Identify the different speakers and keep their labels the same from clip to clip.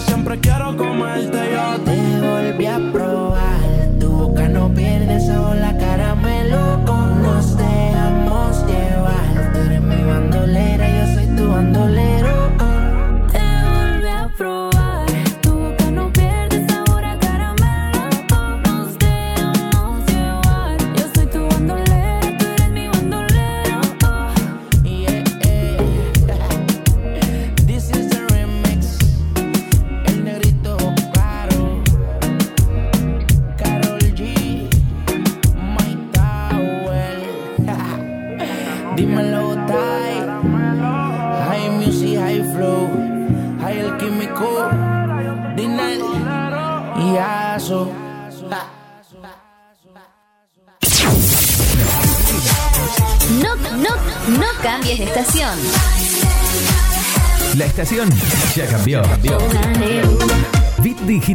Speaker 1: siempre quiero comerte. Yo
Speaker 2: Te volví a probar,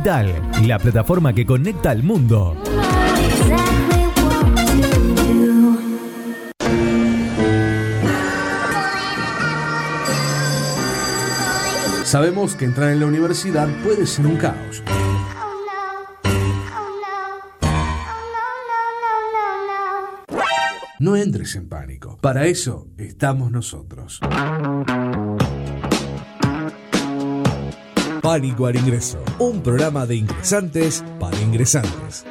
Speaker 2: La
Speaker 3: plataforma que conecta al mundo.
Speaker 4: Sabemos que entrar en la universidad puede ser un caos. No entres en pánico. Para eso estamos nosotros. Pánico al ingreso. Un programa de ingresantes para ingresantes.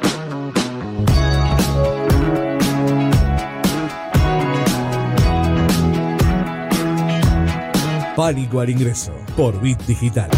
Speaker 4: Pánico al ingreso por Bit Digital.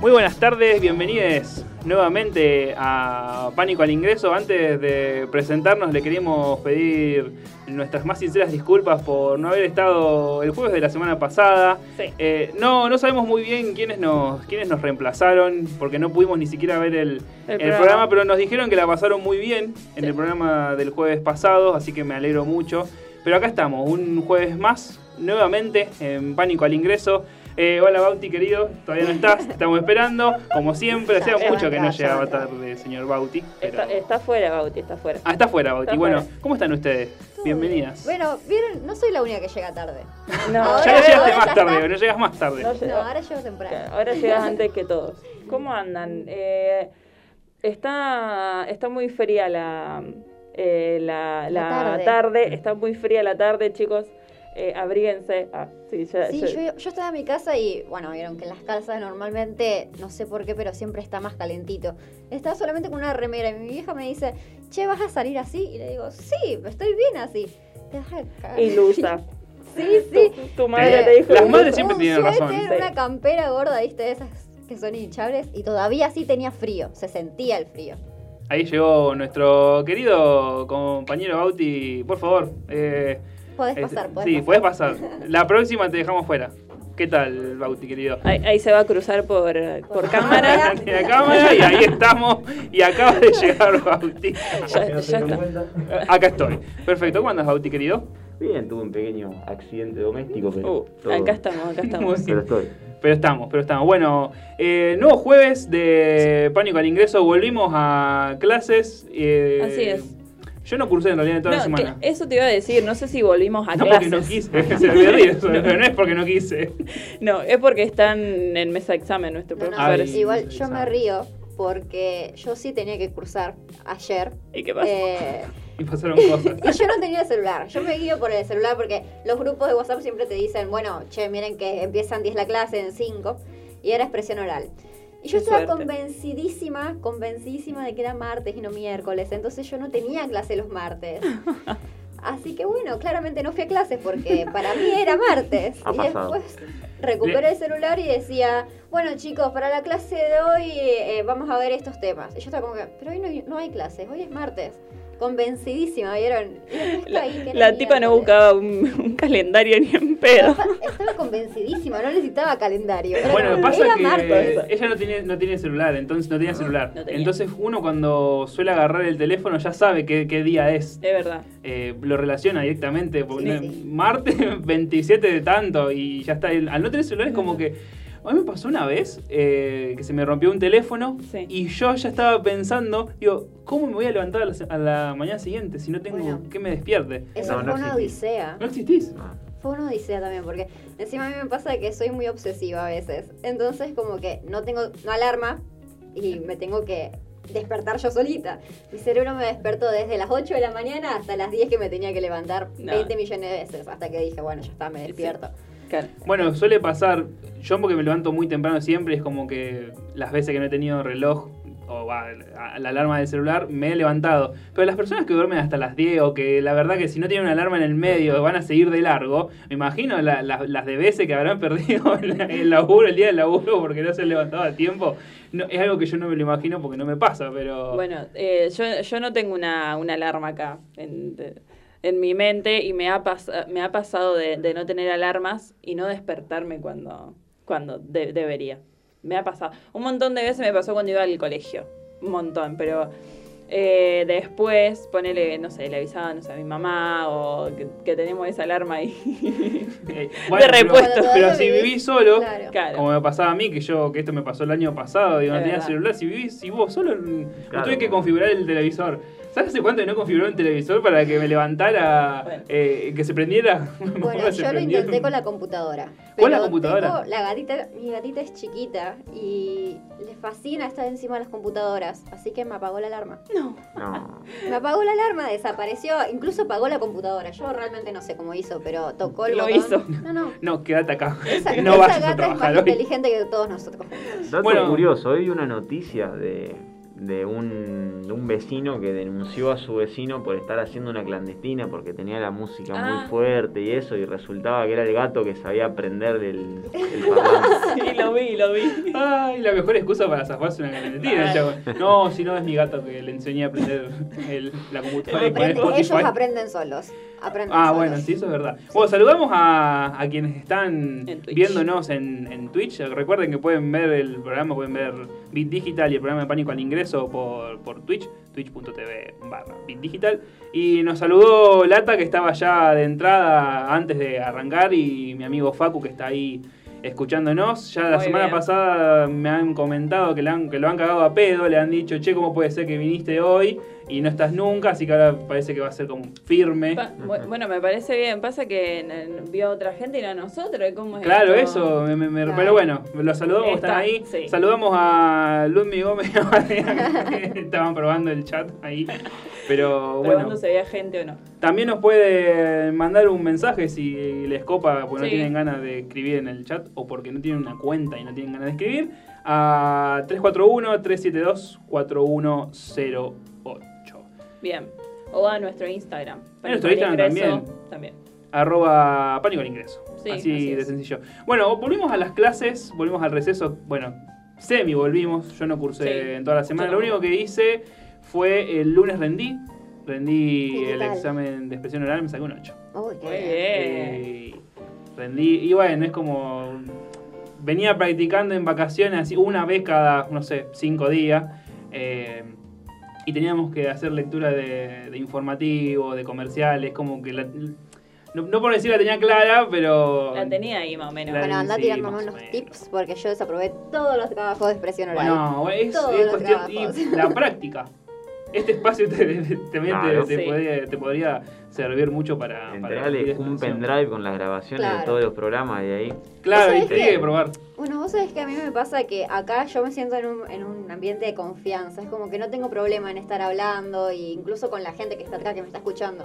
Speaker 5: Muy buenas tardes, bienvenidos nuevamente a Pánico al Ingreso. Antes de presentarnos le queríamos pedir nuestras más sinceras disculpas por no haber estado el jueves de la semana pasada.
Speaker 6: Sí.
Speaker 5: Eh, no, no sabemos muy bien quiénes nos, quiénes nos reemplazaron porque no pudimos ni siquiera ver el,
Speaker 6: El
Speaker 5: el
Speaker 6: programa.
Speaker 5: programa, pero nos dijeron que la pasaron muy bien en el programa del jueves pasado, así que me alegro mucho. Pero acá estamos, un jueves más, nuevamente en Pánico al Ingreso. Eh, hola Bauti querido, todavía no estás, te estamos esperando, como siempre, hacía mucho que no llegaba tarde, señor Bauti. pero-
Speaker 6: Está, está fuera, Bauti, está fuera.
Speaker 5: Ah, está fuera Bauti.
Speaker 6: Está
Speaker 5: bueno,
Speaker 6: fuera.
Speaker 5: ¿cómo están ustedes? Bienvenidas.
Speaker 7: Bueno, vieron, no soy la única que llega tarde.
Speaker 6: No,
Speaker 7: Ahora-
Speaker 5: ya no llegaste
Speaker 7: ya
Speaker 5: más
Speaker 7: está.
Speaker 5: tarde, no llegas más tarde.
Speaker 6: No
Speaker 7: No, ahora llego temprano.
Speaker 6: Ahora llegas antes que todos. ¿Cómo andan? Eh, está, está muy fría la, eh, la,
Speaker 7: La
Speaker 6: la
Speaker 7: tarde.
Speaker 6: tarde. Está muy fría la tarde, chicos. Eh, abríguense. Ah, sí, ya-
Speaker 7: Sí,
Speaker 6: ya-
Speaker 7: yo, yo estaba en mi casa y, bueno, vieron que en las casas normalmente, no sé por qué, pero siempre está más calentito. Estaba solamente con una remera y mi vieja me dice, che, ¿vas a salir así? Y le digo, sí, estoy bien así. Te vas a cagar.
Speaker 6: Ilusa.
Speaker 7: Sí, sí.
Speaker 6: Tu, tu madre
Speaker 5: Eh,
Speaker 6: te dijo.
Speaker 5: las madres siempre tienen razón.
Speaker 6: Sí.
Speaker 7: una campera gorda, viste, esas que son hinchables. Y todavía sí tenía frío, se sentía el frío.
Speaker 5: Ahí llegó nuestro querido compañero Bauti. Por favor. Eh,
Speaker 7: Podés pasar, podés
Speaker 5: sí,
Speaker 7: pasar.
Speaker 5: podés pasar. La próxima te dejamos fuera. ¿Qué tal, Bauti, querido?
Speaker 6: Ahí, ahí se va a cruzar por, por cámara.
Speaker 5: La cámara y ahí estamos. Y acaba de llegar Bauti.
Speaker 6: Ya, ya está.
Speaker 5: Acá estoy. Perfecto. ¿Cómo andas, Bauti, querido?
Speaker 8: Bien, tuve un pequeño accidente doméstico, pero.
Speaker 6: Uh,
Speaker 8: todo-
Speaker 6: acá estamos, acá estamos.
Speaker 5: Muy
Speaker 8: Pero estoy.
Speaker 5: Pero estamos, pero estamos. Bueno, eh, nuevo jueves de Pánico al Ingreso. Volvimos a clases. eh,
Speaker 6: Así es.
Speaker 5: Yo no cursé en realidad en toda la
Speaker 6: No,
Speaker 5: semana.
Speaker 6: que eso te iba a decir, no sé si volvimos a
Speaker 5: No porque
Speaker 6: clases.
Speaker 5: no quise, se me ríe eso, pero no es porque no quise.
Speaker 6: No, es porque están en mesa de examen nuestros
Speaker 7: No, no, igual yo me río porque yo sí tenía que cursar ayer.
Speaker 6: ¿Y qué pasa?
Speaker 7: Eh,
Speaker 5: Y pasaron cosas.
Speaker 7: y yo no tenía el celular. Yo me guío por el celular porque los grupos de WhatsApp siempre te dicen, bueno, che, miren que empiezan 10 la clase en 5 y era expresión oral. Y yo
Speaker 6: Qué
Speaker 7: estaba
Speaker 6: suerte.
Speaker 7: convencidísima, convencidísima de que era martes y no miércoles. Entonces yo no tenía clase los martes. Así que bueno, claramente no fui a clases porque para mí era martes.
Speaker 8: Ha
Speaker 7: y
Speaker 8: pasado.
Speaker 7: después recuperé el celular y decía, bueno chicos, para la clase de hoy eh, vamos a ver estos temas. Y yo estaba como que, pero hoy no, hay- no hay clases, hoy es martes. Convencidísima, ¿vieron?
Speaker 6: La, tipa no buscaba un, un calendario ni en pedo.
Speaker 7: Estaba, estaba convencidísima, no necesitaba calendario. Era,
Speaker 5: Bueno,
Speaker 7: como,
Speaker 5: pasa
Speaker 7: era
Speaker 5: que
Speaker 7: martes.
Speaker 5: ella no tiene, no tiene celular, entonces no tenía celular.
Speaker 6: no tenía.
Speaker 5: Entonces uno cuando suele agarrar el teléfono ya sabe qué, qué día es.
Speaker 6: Es verdad.
Speaker 5: Eh, lo relaciona directamente. porque
Speaker 7: Sí,
Speaker 5: no-
Speaker 7: sí.
Speaker 5: Martes 27 de tanto y ya está. Al no tener celular es como que A mí me pasó una vez eh, que se me rompió un teléfono
Speaker 6: Sí.
Speaker 5: y yo ya estaba pensando, digo, ¿cómo me voy a levantar a la, se- a la mañana siguiente si no tengo
Speaker 7: Bueno.
Speaker 5: que me despierte?
Speaker 7: Eso
Speaker 8: No,
Speaker 7: fue
Speaker 8: no
Speaker 7: una
Speaker 8: existís.
Speaker 7: odisea.
Speaker 5: ¿No existís?
Speaker 7: Fue una odisea también, porque encima a mí me pasa que soy muy obsesiva a veces. Entonces, como que no tengo una alarma y me tengo que despertar yo solita. Mi cerebro me despertó desde las 8 de la mañana hasta las 10 que me tenía que levantar
Speaker 6: No.
Speaker 7: 20 millones de veces. Hasta que dije, bueno, ya está, me despierto.
Speaker 6: Claro.
Speaker 5: Bueno, suele pasar, yo porque me levanto muy temprano siempre, es como que las veces que no he tenido reloj o va, la alarma del celular, me he levantado. Pero las personas que duermen hasta las 10 o que la verdad que si no tienen una alarma en el medio van a seguir de largo, me imagino la- la- las de veces que habrán perdido el, el laburo, el día del laburo porque no se han levantado a tiempo. No, es algo que yo no me lo imagino porque no me pasa, pero...
Speaker 6: Bueno, eh, yo, yo no tengo una, una alarma acá en, de- en mi mente y me ha, pas- me ha pasado de, de no tener alarmas y no despertarme cuando, cuando de- debería. Me ha pasado. Un montón de veces me pasó cuando iba al colegio. Un montón, pero eh, después, ponele, no sé, le avisaba no sé, a mi mamá o que, que tenemos esa alarma ahí.
Speaker 5: Eh,
Speaker 6: de repuesto.
Speaker 5: Pero, pero si vivís solo,
Speaker 7: Claro.
Speaker 5: Como me pasaba a mí, que yo, que esto me pasó el año pasado, digo, no tenía celular, si vivís, si vos solo, no
Speaker 8: Claro.
Speaker 5: tuve que configurar el televisor. ¿Sabes hace cuánto que no configuró un televisor para que me levantara,
Speaker 6: Bueno.
Speaker 5: eh, que se prendiera?
Speaker 7: Bueno, yo lo intenté con la computadora.
Speaker 5: ¿Con la computadora?
Speaker 7: tengo la gatita, mi gatita es chiquita y le fascina estar encima de las computadoras, así que me apagó la alarma.
Speaker 6: no.
Speaker 8: No.
Speaker 7: Me apagó la alarma, desapareció, incluso apagó la computadora. Yo realmente no sé cómo hizo, pero tocó el
Speaker 6: Lo
Speaker 7: botón.
Speaker 6: hizo.
Speaker 7: No, no.
Speaker 5: No, quédate acá.
Speaker 7: Esa,
Speaker 5: no
Speaker 7: esa
Speaker 5: vayas a
Speaker 7: gata es más
Speaker 5: hoy.
Speaker 7: inteligente que todos nosotros.
Speaker 8: Dato
Speaker 5: Bueno.
Speaker 8: curioso, hoy una noticia de, de un, de un vecino que denunció a su vecino por estar haciendo una clandestina porque tenía la música
Speaker 6: Ah.
Speaker 8: muy fuerte y eso, y resultaba que era el gato que sabía prender el, el parlante.
Speaker 6: Sí, lo vi, lo vi.
Speaker 5: Ay, la mejor excusa para zafarse una
Speaker 6: Ay.
Speaker 5: chabón. No, si no es mi gato que le enseñé a aprender el- la computadora
Speaker 7: Aprende- ellos aprenden solos. Aprenden
Speaker 5: Ah,
Speaker 7: solos.
Speaker 5: bueno, sí, eso es verdad. Bueno, saludamos a, a quienes están
Speaker 6: En
Speaker 5: viéndonos en, en Twitch. Recuerden que pueden ver el programa, pueden ver Bit Digital y el programa de Pánico al Ingreso por, por Twitch, twitch.tv barra Bit Digital. Y nos saludó Lata, que estaba ya de entrada antes de arrancar, y mi amigo Facu, que está ahí escuchándonos. Ya la
Speaker 6: Muy
Speaker 5: semana
Speaker 6: bien.
Speaker 5: pasada me han comentado que, le han- que lo han cagado a pedo, le han dicho, che, ¿cómo puede ser que viniste hoy y no estás nunca? Así que ahora parece que va a ser como firme.
Speaker 6: Pa- bueno, me parece bien. Pasa que vio a otra gente y no a nosotros. ¿Cómo es
Speaker 5: Claro,
Speaker 6: esto?
Speaker 5: eso, me- me- me-
Speaker 7: Claro.
Speaker 5: pero bueno, los saludamos,
Speaker 6: Está,
Speaker 5: están ahí.
Speaker 6: sí.
Speaker 5: Saludamos a Ludwig Gómez, estaban probando el chat ahí. Pero bueno,
Speaker 6: si había gente o no.
Speaker 5: también nos pueden mandar un mensaje si les copa, porque no tienen ganas de escribir en el chat o porque no tienen una cuenta y no tienen ganas de escribir, a 341-372-4108.
Speaker 6: Bien. O a nuestro Instagram.
Speaker 5: A nuestro Instagram
Speaker 6: Ingreso, también.
Speaker 5: arroba pánico al ingreso.
Speaker 6: Sí,
Speaker 5: así,
Speaker 6: así
Speaker 5: de sencillo. Bueno, volvimos a las clases, volvimos al receso. Bueno, semi volvimos. Yo no cursé
Speaker 6: Sí,
Speaker 5: en toda la semana. Lo único que hice fue el lunes rendí. Rendí
Speaker 7: ¿Y qué
Speaker 5: el examen de expresión oral, me saqué un 8.
Speaker 7: Uy, qué
Speaker 6: Muy
Speaker 7: bien.
Speaker 6: bien.
Speaker 5: Eh, rendí. Y bueno, es como. Venía practicando en vacaciones así una vez cada, no sé, cinco días. eh, y teníamos que hacer lectura de, de informativos, de comerciales, como que la- no, no por decir la tenía clara, pero.
Speaker 6: La tenía ahí más o menos.
Speaker 7: Bueno, anda
Speaker 5: sí,
Speaker 7: tirando
Speaker 5: más o
Speaker 7: unos
Speaker 5: menos.
Speaker 7: tips porque yo desaprobé todos los trabajos de expresión oral.
Speaker 5: No, es,
Speaker 7: Todos
Speaker 5: es
Speaker 7: los
Speaker 5: cuestión.
Speaker 7: trabajos.
Speaker 5: Y la práctica. Este espacio te, te- también te-
Speaker 8: Claro.
Speaker 5: te,
Speaker 6: Sí.
Speaker 5: podría, te podría servir mucho para. adquirir
Speaker 8: un pendrive con las grabaciones
Speaker 7: Claro.
Speaker 8: de todos los programas de ahí.
Speaker 5: Claro,
Speaker 7: ¿Vos
Speaker 5: y tenía
Speaker 7: que-
Speaker 5: que probar.
Speaker 7: Bueno, vos sabés que a mí me pasa que acá yo me siento en un, en un ambiente de confianza. Es como que no tengo problema en estar hablando, e incluso con la gente que está acá, que me está escuchando.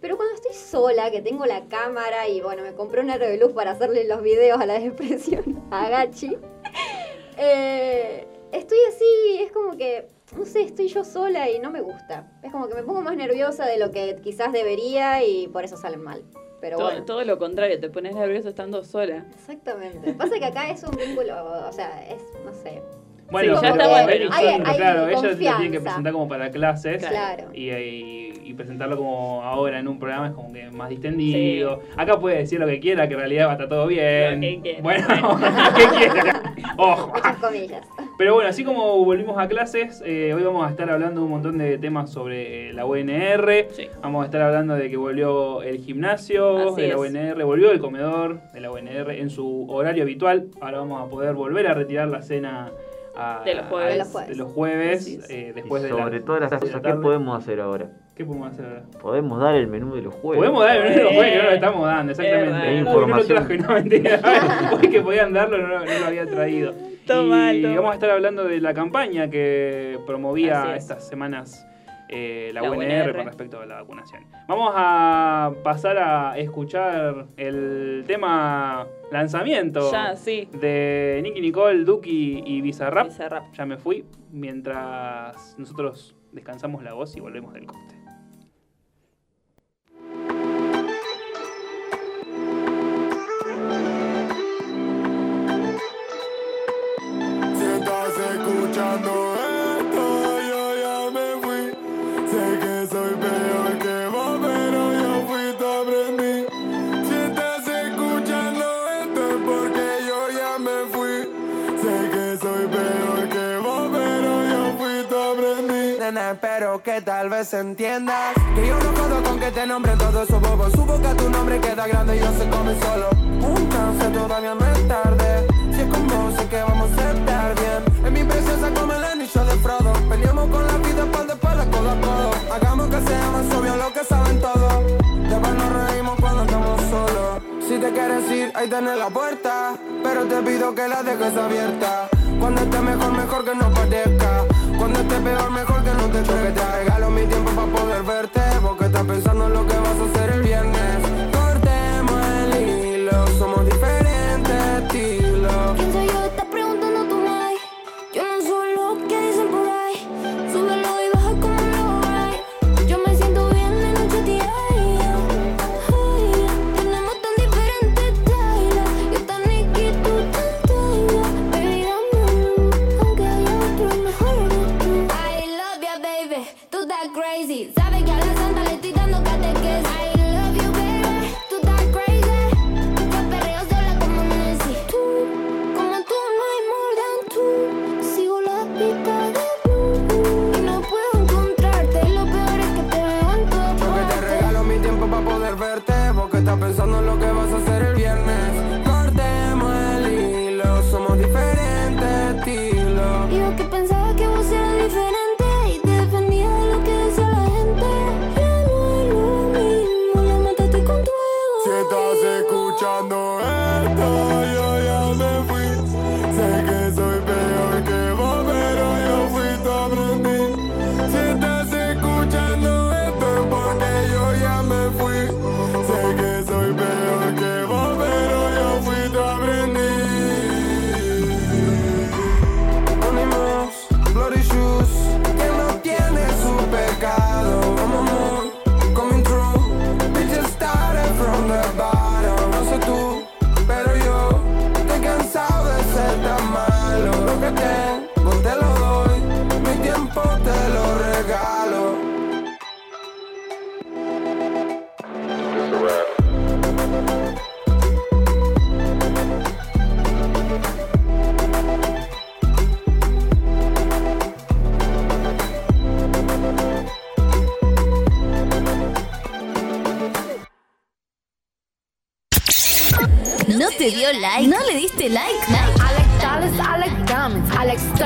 Speaker 7: Pero cuando estoy sola, que tengo la cámara y bueno, me compré un aro de luz para hacerle los videos a la expresión a Gachi, eh, estoy así, es como que, no sé, estoy yo sola y no me gusta. Es como que me pongo más nerviosa de lo que quizás debería y por eso salen mal. Pero
Speaker 6: todo,
Speaker 7: bueno.
Speaker 6: todo lo contrario, te pones nervioso estando sola.
Speaker 7: Exactamente. Pasa que acá es un vínculo, o sea, es, no sé.
Speaker 5: Bueno,
Speaker 6: Sí,
Speaker 5: ya
Speaker 6: estamos
Speaker 5: bueno.
Speaker 6: en-
Speaker 5: claro, ella lo tiene que presentar como para clases.
Speaker 7: Claro.
Speaker 5: Y, y- y presentarlo como ahora en un programa es como que más distendido. Acá puede decir lo que quiera, que en realidad va a estar todo bien.
Speaker 6: Lo que quiera.
Speaker 5: Bueno, ¿qué quiera? Ojo.
Speaker 7: Muchas comillas.
Speaker 5: Pero bueno, así como volvimos a clases, eh, hoy vamos a estar hablando un montón de temas sobre eh, la UNR. Vamos a estar hablando de que volvió el gimnasio
Speaker 6: Así
Speaker 5: de la
Speaker 6: es.
Speaker 5: UNR, volvió el comedor de la UNR en su horario habitual. Ahora vamos a poder volver a retirar la cena a-
Speaker 6: De los jueves.
Speaker 5: a-
Speaker 6: De los jueves.
Speaker 5: de los jueves,
Speaker 6: Así es.
Speaker 5: eh, después
Speaker 8: y
Speaker 5: de la-
Speaker 8: sobre todas las
Speaker 5: de la
Speaker 8: cosas, ¿qué podemos hacer ahora?
Speaker 5: ¿Qué podemos hacer ahora?
Speaker 8: Podemos dar el menú de los jueves.
Speaker 5: Podemos dar el menú de los jueves, que no lo estamos dando, exactamente. Uy, no lo
Speaker 8: Información.
Speaker 5: traje, no, mentira. Hoy que podían darlo, no, no lo había traído.
Speaker 6: Toma,
Speaker 5: y
Speaker 6: toma.
Speaker 5: vamos a estar hablando de la campaña que promovía
Speaker 6: es.
Speaker 5: estas semanas eh, la,
Speaker 6: La
Speaker 5: UNR,
Speaker 6: UNR.
Speaker 5: con respecto a la vacunación. Vamos a pasar a escuchar el tema lanzamiento
Speaker 6: Ya, sí.
Speaker 5: de Nicky Nicole, Duki y Bizarrap.
Speaker 6: Bizarrap.
Speaker 5: Ya me fui, mientras nosotros descansamos la voz y volvemos del corte.
Speaker 1: Escuchando esto, yo ya me fui. Sé que soy peor que vos, pero yo fui tu aprendí. Si estás escuchando esto es porque yo ya me fui. Sé que soy peor que vos, pero yo fui tu aprendí. Nena, espero que tal vez entiendas que yo no jodo con que te nombren todos esos bobos. Supo que tu nombre queda grande y yo se come solo. Un chance todavía no es es con vos, sé que vamos a estar bien. En mi presencia como el anillo de Frodo. Peleamos con la vida de espalda, codo a codo. Hagamos que sea más obvio lo que saben todos. Después nos reímos cuando estamos solos. Si te quieres ir, ahí tenés la puerta. Pero te pido que la dejes abierta. Cuando esté mejor, mejor que no parezca. Cuando esté peor, mejor que no te choque. Te regalo mi tiempo para poder verte. Porque estás pensando en lo que vas a hacer el viernes.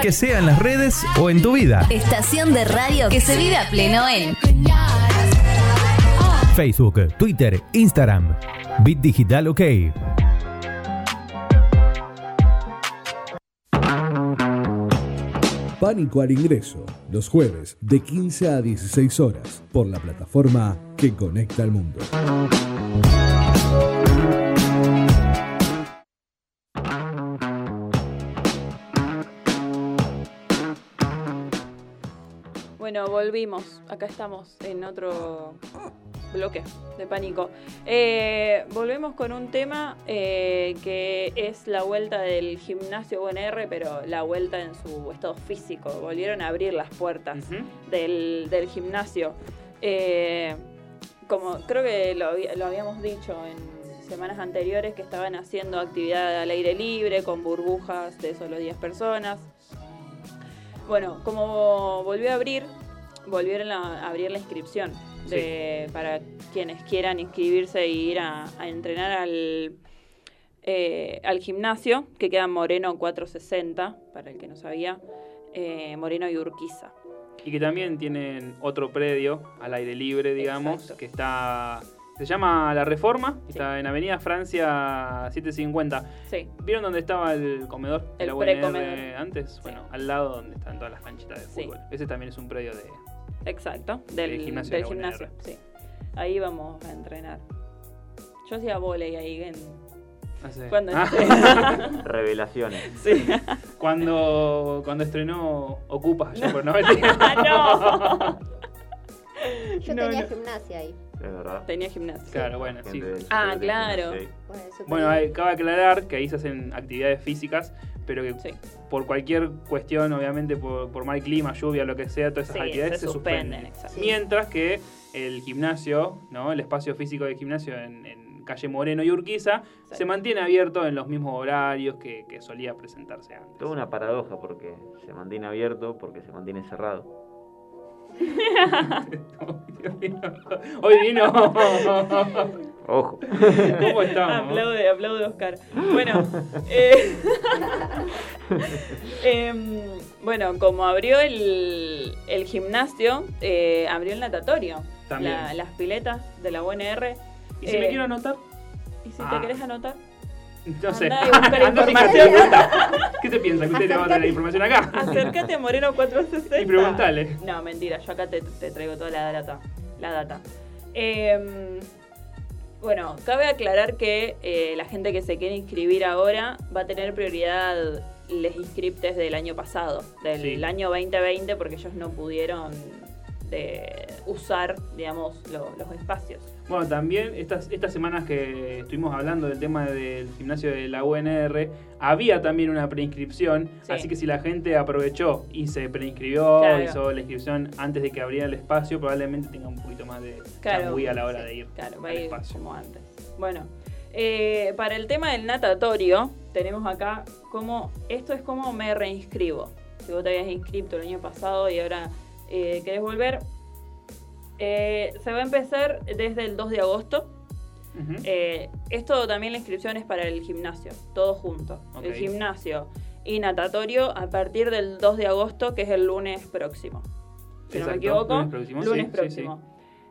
Speaker 9: Que
Speaker 3: sea en las redes o en tu vida.
Speaker 10: Estación de radio que se vive a pleno en
Speaker 3: Facebook, Twitter, Instagram. Bit Digital OK.
Speaker 4: Pánico al ingreso, los jueves de 15 a 16 horas, por la plataforma que conecta al mundo.
Speaker 6: Volvimos. Acá estamos en otro bloque de pánico. Eh, volvemos con un tema eh, que es la vuelta del gimnasio UNR, pero la vuelta en su estado físico. Volvieron a abrir las puertas del, del gimnasio. Eh, como creo que lo, lo habíamos dicho en semanas anteriores, que estaban haciendo actividad al aire libre con burbujas de solo 10 personas. Bueno, como volvió a abrir, volvieron a abrir la inscripción de, para quienes quieran inscribirse e ir a, a entrenar al, eh, al gimnasio, que queda en Moreno 460, para el que no sabía, eh, Moreno y Urquiza.
Speaker 5: Y que también tienen otro predio al aire libre, digamos, que está. Se llama La Reforma, está en Avenida Francia 750.
Speaker 6: Sí.
Speaker 5: ¿Vieron dónde estaba el comedor
Speaker 6: El
Speaker 5: la UNR
Speaker 6: precomedor.
Speaker 5: antes? Bueno, al lado donde están todas las canchitas de fútbol. Ese también es un predio de.
Speaker 6: Exacto, del,
Speaker 5: Del gimnasio
Speaker 6: del
Speaker 5: de la
Speaker 6: gimnasio,
Speaker 5: UNR.
Speaker 6: sí. Ahí vamos a entrenar. Yo hacía volei ahí en...
Speaker 5: no sé.
Speaker 6: Cuando
Speaker 5: Ah.
Speaker 8: Revelaciones.
Speaker 6: Sí.
Speaker 5: cuando, cuando estrenó Ocupa, allá por 90.
Speaker 6: no.
Speaker 7: Yo
Speaker 6: No,
Speaker 7: tenía
Speaker 6: no.
Speaker 7: gimnasia ahí.
Speaker 8: Es verdad.
Speaker 6: Tenía gimnasio.
Speaker 5: Claro, bueno, sí.
Speaker 6: Ah, claro.
Speaker 8: gimnasio.
Speaker 7: Bueno,
Speaker 5: Bueno, cabe aclarar que ahí se hacen actividades físicas, pero que
Speaker 6: Sí.
Speaker 5: por cualquier cuestión, obviamente por, por mal clima, lluvia, lo que sea, todas esas
Speaker 6: Sí,
Speaker 5: actividades
Speaker 6: se
Speaker 5: se,
Speaker 6: suspenden.
Speaker 5: Mientras que el gimnasio, ¿no? el espacio físico del gimnasio en, en calle Moreno y Urquiza,
Speaker 6: Sí.
Speaker 5: se mantiene abierto en los mismos horarios que, que solía presentarse antes.
Speaker 8: Toda una paradoja porque se mantiene abierto, porque se mantiene cerrado.
Speaker 5: Hoy vino.
Speaker 8: Ojo.
Speaker 5: ¿Cómo estamos?
Speaker 6: Aplaude, aplaude Oscar. Bueno, eh, em, bueno, como abrió el, el gimnasio, eh, abrió el natatorio.
Speaker 5: También.
Speaker 6: La- las piletas de la UNR.
Speaker 5: ¿Y si
Speaker 6: Eh,
Speaker 5: me quiero anotar?
Speaker 6: ¿Y si
Speaker 5: Ah.
Speaker 6: te querés anotar?
Speaker 5: No sé.
Speaker 6: Andá
Speaker 5: pregunta. ¿Qué se piensa? ¿Que usted le va a dar la información acá?
Speaker 6: Acércate a Moreno 460.
Speaker 5: Y preguntale.
Speaker 6: No, mentira, yo acá te, te traigo toda la data. La data. Em, bueno, cabe aclarar que eh, la gente que se quiere inscribir ahora va a tener prioridad les inscriptes del año pasado, del
Speaker 5: Sí.
Speaker 6: año 2020, porque ellos no pudieron de usar, digamos, lo- los espacios.
Speaker 5: Bueno, también estas, estas semanas que estuvimos hablando del tema del gimnasio de la UNR, había también una preinscripción,
Speaker 6: Sí.
Speaker 5: así que si la gente aprovechó y se preinscribió,
Speaker 6: Claro.
Speaker 5: hizo la inscripción antes de que abriera el espacio, probablemente tenga un poquito más de changüí a la hora
Speaker 6: sí,
Speaker 5: de ir
Speaker 6: Claro, va
Speaker 5: al
Speaker 6: a ir
Speaker 5: espacio.
Speaker 6: como antes. Bueno, eh, para el tema del natatorio, tenemos acá como, esto es como me reinscribo. Si vos te habías inscrito el año pasado y ahora eh, querés volver, eh, se va a empezar desde el 2 de agosto.
Speaker 5: Ujú.
Speaker 6: Eh, esto también la inscripción es para el gimnasio, todo junto.
Speaker 5: Ok.
Speaker 6: El gimnasio y natatorio a partir del 2 de agosto, que es el lunes próximo. Si no me
Speaker 5: Exacto,
Speaker 6: equivoco,
Speaker 5: lunes próximo,
Speaker 6: lunes
Speaker 5: sí, sí,
Speaker 6: próximo.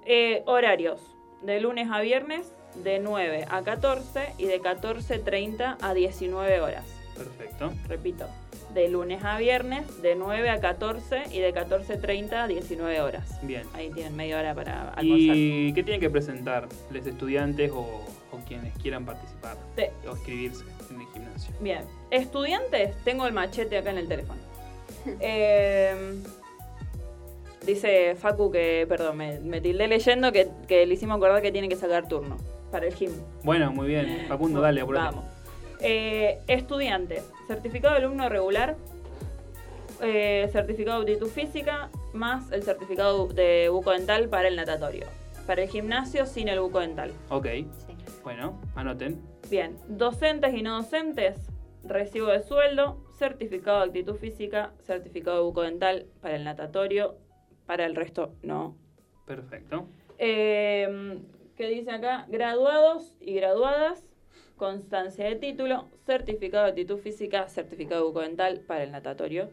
Speaker 6: Eh, horarios, de lunes a viernes, de 9 a 14 y de 14.30 a 19 horas.
Speaker 5: Perfecto.
Speaker 6: Repito, de lunes a viernes, de 9 a 14 y de 14.30 a 19 horas.
Speaker 5: Bien.
Speaker 6: Ahí tienen media hora para almorzar.
Speaker 5: ¿Y qué tienen que presentar los estudiantes o, o quienes quieran participar
Speaker 6: Te-
Speaker 5: o inscribirse en el gimnasio?
Speaker 6: Bien, estudiantes, tengo el machete acá en el teléfono. Eh, dice Facu que, perdón, me, me tildé leyendo que, que le hicimos acordar que tiene que sacar turno para el gym.
Speaker 5: Bueno, muy bien. Facundo, dale, apurate.
Speaker 6: Vamos. Eh, estudiantes, certificado de alumno regular, eh, certificado de aptitud física, más el certificado de bucodental para el natatorio. Para el gimnasio sin el bucodental.
Speaker 5: Ok,
Speaker 7: Sí.
Speaker 5: bueno, anoten.
Speaker 6: Bien, docentes y no docentes, recibo de sueldo, certificado de actitud física, certificado de bucodental para el natatorio, para el resto no.
Speaker 5: Perfecto.
Speaker 6: Eh, ¿Qué dice acá? Graduados y graduadas, constancia de título, certificado de actitud física, certificado de bucodental para el natatorio.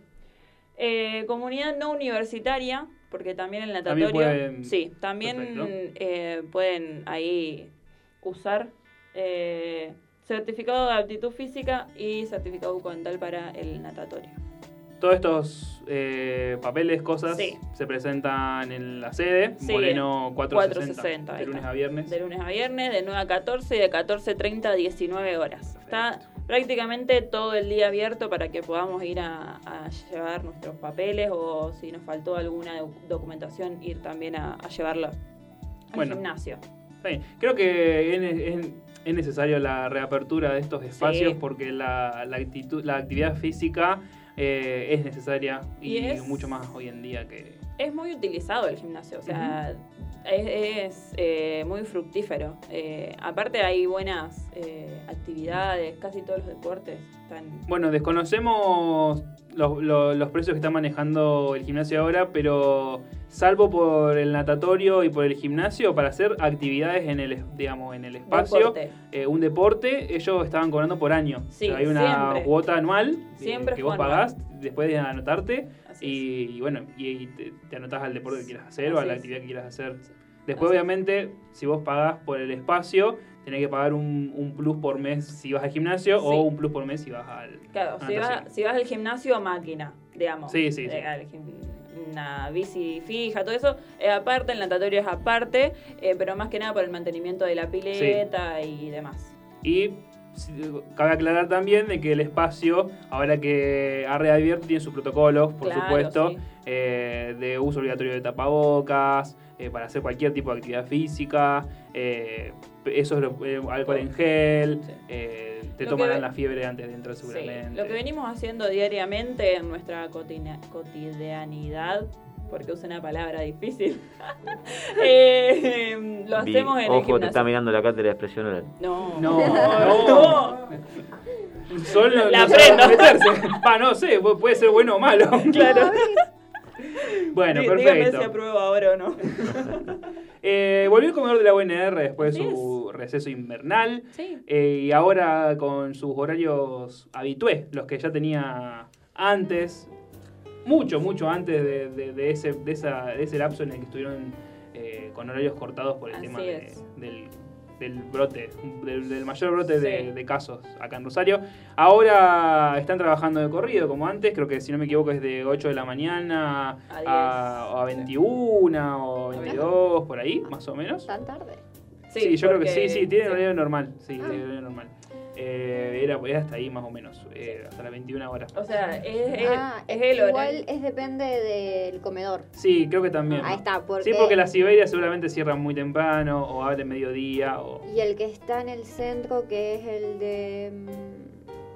Speaker 6: Eh, comunidad no universitaria, porque también el
Speaker 5: También
Speaker 6: natatorio...
Speaker 5: pueden-
Speaker 6: sí, también eh, pueden ahí usar eh, certificado de aptitud física y certificado bucodental para el natatorio.
Speaker 5: Todos estos eh, papeles, cosas,
Speaker 6: Sí.
Speaker 5: se presentan en la sede,
Speaker 6: Sí,
Speaker 5: Moreno 460,
Speaker 6: 460, ahí
Speaker 5: de lunes a viernes.
Speaker 6: De lunes a viernes, de 9 a 14 y de 14.30 a 19 horas. Está prácticamente todo el día abierto para que podamos ir a, a llevar nuestros papeles o si nos faltó alguna doc- documentación, ir también a, a llevarla al
Speaker 5: Bueno.
Speaker 6: gimnasio.
Speaker 5: Bien. Creo que es, es- es necesario la reapertura de estos espacios
Speaker 6: Sí.
Speaker 5: porque la, la actitud, la actividad física eh, es necesaria y,
Speaker 6: Y es-
Speaker 5: mucho más hoy en día que...
Speaker 6: Es muy utilizado el gimnasio, o sea, es, es, eh, muy fructífero. Eh, aparte hay buenas eh, actividades, casi todos los deportes están...
Speaker 5: Bueno, desconocemos los, los- los precios que está manejando el gimnasio ahora, pero salvo por el natatorio y por el gimnasio, para hacer actividades en el, digamos, en el espacio,
Speaker 6: Deporte.
Speaker 5: un deporte, ellos estaban cobrando por año.
Speaker 6: Sí,
Speaker 5: O sea, hay una
Speaker 6: siempre.
Speaker 5: cuota anual
Speaker 6: Siempre
Speaker 5: que vos
Speaker 6: anual.
Speaker 5: pagás después de anotarte
Speaker 6: Así
Speaker 5: y, y bueno, y, y te, te anotás al deporte que quieras hacer o a la
Speaker 6: es.
Speaker 5: actividad que quieras hacer. Después,
Speaker 6: Así
Speaker 5: obviamente, si vos pagás por el espacio, tenés que pagar un, un plus por mes si vas al gimnasio
Speaker 6: Sí.
Speaker 5: o un plus por mes si vas al.
Speaker 6: Claro, si vas, si vas al gimnasio, máquina, digamos.
Speaker 5: Sí, sí, sí.
Speaker 6: Eh, al Una bici fija, todo eso es aparte, el natatorio es aparte, eh, pero más que nada por el mantenimiento de la pileta y demás.
Speaker 5: Y cabe aclarar también de que el espacio, ahora que ha reabierto, tiene sus protocolos, por
Speaker 6: Claro,
Speaker 5: supuesto,
Speaker 6: sí.
Speaker 5: eh, de uso obligatorio de tapabocas, eh, para hacer cualquier tipo de actividad física, eh, eso es lo- alcohol en gel,
Speaker 6: Sí.
Speaker 5: te
Speaker 6: Lo
Speaker 5: tomarán
Speaker 6: que-
Speaker 5: la fiebre antes de entrar
Speaker 6: Sí,
Speaker 5: seguramente.
Speaker 6: Lo que venimos haciendo diariamente en nuestra cotidianidad, porque usa una palabra difícil, eh, lo hacemos en el
Speaker 8: Ojo, te
Speaker 6: gimnasio.
Speaker 8: está mirando la cátedra de expresión oral.
Speaker 6: No,
Speaker 5: No, no. Solo
Speaker 6: La
Speaker 5: no
Speaker 6: aprendo.
Speaker 5: Pa, no sé, pu- puede ser bueno o malo.
Speaker 6: Claro.
Speaker 5: Bueno,
Speaker 6: Dí- Dígame si
Speaker 5: perfecto.
Speaker 6: apruebo ahora o no.
Speaker 5: Eh, volvió el comedor de la UNR después de su receso invernal.
Speaker 6: Sí.
Speaker 5: eh, y ahora con sus horarios habitués, los que ya tenía antes, mucho, mucho antes de, de- de ese, de, esa- de ese lapso en el que estuvieron eh, con horarios cortados por el
Speaker 6: Así
Speaker 5: tema del, del brote, del, del mayor brote de,
Speaker 6: Sí.
Speaker 5: de casos acá en Rosario. Ahora están trabajando de corrido como antes, creo que si no me equivoco es de 8 de la mañana
Speaker 6: A
Speaker 5: a, a 21 o 22, por ahí, más o menos.
Speaker 7: Tan tarde.
Speaker 5: Sí, yo creo que sí, sí, tiene
Speaker 6: sí.
Speaker 5: horario normal. Sí,
Speaker 7: Ah.
Speaker 5: tiene horario normal. Eh, era, era hasta ahí más o menos, eh, hasta las 21 horas.
Speaker 6: O sea, es,
Speaker 7: Ah,
Speaker 6: es el
Speaker 7: igual es depende del comedor.
Speaker 5: Sí, creo que también.
Speaker 7: Ahí está, porque...
Speaker 5: Sí, porque las Siberias seguramente cierran muy temprano o abren mediodía o
Speaker 7: Y el que está en el centro, que es el de...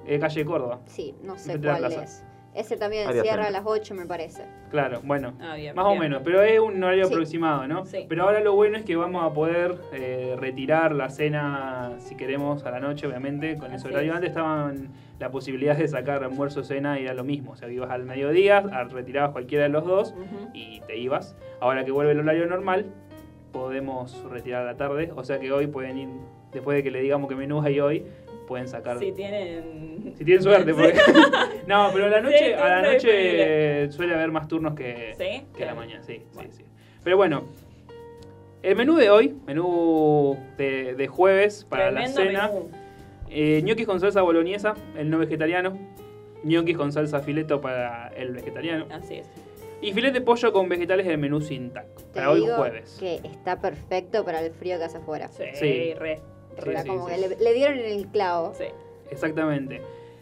Speaker 5: eh, calle Córdoba.
Speaker 7: Sí, no sé
Speaker 5: la
Speaker 7: cuál es. Ese también
Speaker 8: Área
Speaker 7: cierra a las 8, me parece.
Speaker 5: Claro, bueno.
Speaker 6: Ah, bien,
Speaker 5: Más o menos, pero es un horario
Speaker 7: Sí.
Speaker 5: aproximado, ¿no?
Speaker 6: Sí.
Speaker 5: Pero ahora lo bueno es que vamos a poder eh, retirar la cena, si queremos, a la noche, obviamente. Con ese horario
Speaker 6: es.
Speaker 5: antes estaban la posibilidad de sacar almuerzo, cena y era lo mismo. O sea, ibas al mediodía, a- retirabas cualquiera de los dos y te ibas. Ahora que vuelve el horario normal, podemos retirar a la tarde. O sea que hoy pueden ir, después de que le digamos que menú hay hoy, pueden sacar.
Speaker 6: Si tienen.
Speaker 5: Si tienen suerte, porque. no, pero a la noche,
Speaker 6: Sí,
Speaker 5: a la noche suele haber más turnos que,
Speaker 6: ¿Sí?
Speaker 5: que a la mañana, sí,
Speaker 6: Bueno.
Speaker 5: sí, sí. Pero bueno, el menú de hoy, menú de, de jueves para
Speaker 6: Tremendo
Speaker 5: la cena, eh, ñoquis con salsa boloñesa, el no vegetariano, ñoquis con salsa fileto para el vegetariano,
Speaker 6: Así es.
Speaker 5: y filete de pollo con vegetales del menú sin taco,
Speaker 7: Te
Speaker 5: para hoy jueves.
Speaker 7: que está perfecto para el frío que hace afuera.
Speaker 6: Sí,
Speaker 5: Sí.
Speaker 6: re.
Speaker 5: Sí,
Speaker 7: Está
Speaker 5: sí,
Speaker 7: como
Speaker 5: sí.
Speaker 7: que le, le dieron en el clavo.
Speaker 6: Sí.
Speaker 5: Exactamente.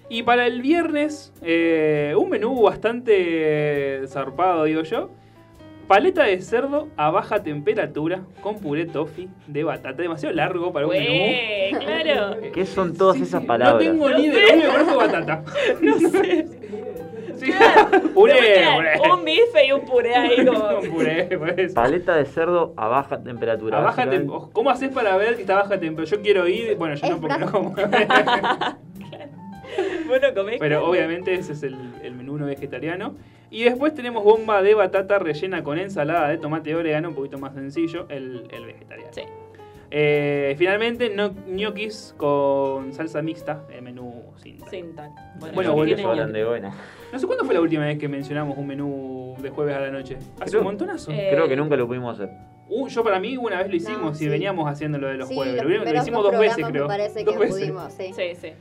Speaker 5: Y para el viernes, eh, un menú bastante zarpado, digo yo. Paleta de cerdo a baja temperatura con puré toffee de batata. Demasiado largo para un menú.
Speaker 6: Claro.
Speaker 8: ¿Qué son todas esas
Speaker 5: No
Speaker 8: palabras?
Speaker 5: tengo ni idea, conozco es batata.
Speaker 6: No sé.
Speaker 5: Sí, puré.
Speaker 6: Un bife y un puré ahí como.
Speaker 5: Un puré, pues.
Speaker 8: Paleta de cerdo a baja temperatura.
Speaker 5: A baja tem- ¿Cómo haces para ver que está a baja temperatura? Yo quiero ir, bueno, yo no porque no como.
Speaker 6: Bueno, comés.
Speaker 5: Pero
Speaker 6: carne.
Speaker 5: obviamente ese es el, el menú no vegetariano. Y después tenemos bomba de batata rellena con ensalada de tomate y orégano, un poquito más sencillo, el, el vegetariano.
Speaker 6: Sí.
Speaker 5: Eh, finalmente, no, ñoquis con salsa mixta, el menú sin tal.
Speaker 6: Sin tac.
Speaker 5: Bueno,
Speaker 8: hablan
Speaker 6: ñoqui.
Speaker 8: de buena.
Speaker 5: No sé cuándo fue la última vez que mencionamos un menú de jueves a la noche. Hace
Speaker 8: Creo-
Speaker 5: un montonazo.
Speaker 6: Eh,
Speaker 8: Creo que nunca lo pudimos hacer.
Speaker 5: Uh, yo para mí una vez lo hicimos
Speaker 7: No,
Speaker 5: y
Speaker 7: sí.
Speaker 5: veníamos haciendo lo de los
Speaker 7: Sí,
Speaker 5: jueves.
Speaker 7: los
Speaker 5: Lo, lo hicimos
Speaker 7: dos
Speaker 5: veces, creo.
Speaker 7: Me parece
Speaker 5: Dos
Speaker 7: que
Speaker 5: veces.
Speaker 7: pudimos, sí.
Speaker 6: Sí, sí.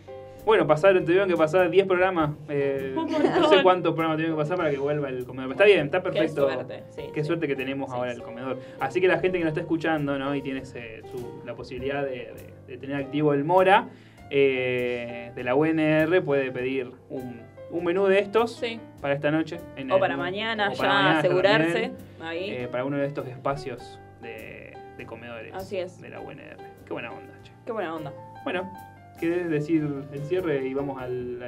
Speaker 5: Bueno, pasaron, tuvieron que pasar 10 programas. eh, no sé cuántos programas tuvieron que pasar para que vuelva el comedor. Pero está bien, está perfecto.
Speaker 6: Qué suerte. Sí,
Speaker 5: Qué
Speaker 6: sí.
Speaker 5: suerte que tenemos
Speaker 6: Sí,
Speaker 5: ahora el comedor. Así que la gente que nos está escuchando, ¿no? Y tiene ese- su- la posibilidad de, de- de tener activo el Mora, eh, de la UNR, puede pedir un, un menú de estos para esta noche. en
Speaker 6: O
Speaker 5: el-
Speaker 6: para mañana,
Speaker 5: o
Speaker 6: ya
Speaker 5: para mañana
Speaker 6: asegurarse.
Speaker 5: también,
Speaker 6: Ahí.
Speaker 5: eh, para uno de estos espacios de, de comedores
Speaker 6: Así es.
Speaker 5: de la UNR. Qué buena onda, che.
Speaker 6: Qué buena onda.
Speaker 5: Bueno, ¿Querés decir el cierre y vamos al,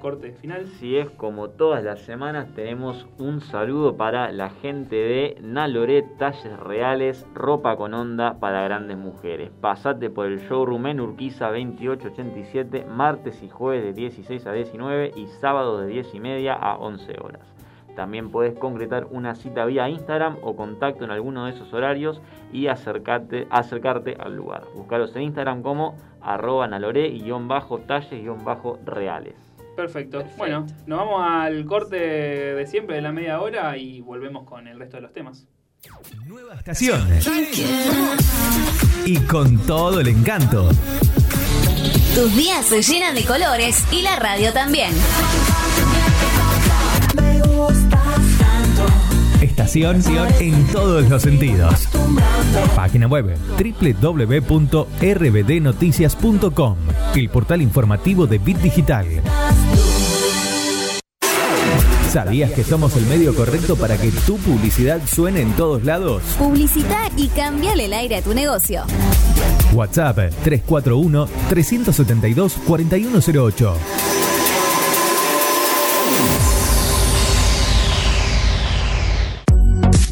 Speaker 5: corte final?
Speaker 8: Si es como todas las semanas, tenemos un saludo para la gente de Naloré Talles Reales, ropa con onda para grandes mujeres. Pasate por el showroom en Urquiza 2887, martes y jueves de 16 a 19 y sábado de 10 y media a 11 horas. También puedes concretar una cita vía Instagram o contacto en alguno de esos horarios y acercarte, acercarte al lugar. Buscaros en Instagram como arroba naloré-talles-reales.
Speaker 5: Perfecto. Bueno, nos vamos al corte de siempre de la media hora y volvemos con el resto de los temas.
Speaker 3: Estación. Y con todo el encanto.
Speaker 10: Tus días se llenan de colores y la radio también.
Speaker 3: Estación en todos los sentidos. Página web www.rbdnoticias.com, el portal informativo de Bit Digital. ¿Sabías que somos el medio correcto para que tu publicidad suene en todos lados?
Speaker 10: Publicita y cambiale el aire a tu negocio.
Speaker 3: WhatsApp 341 372 4108.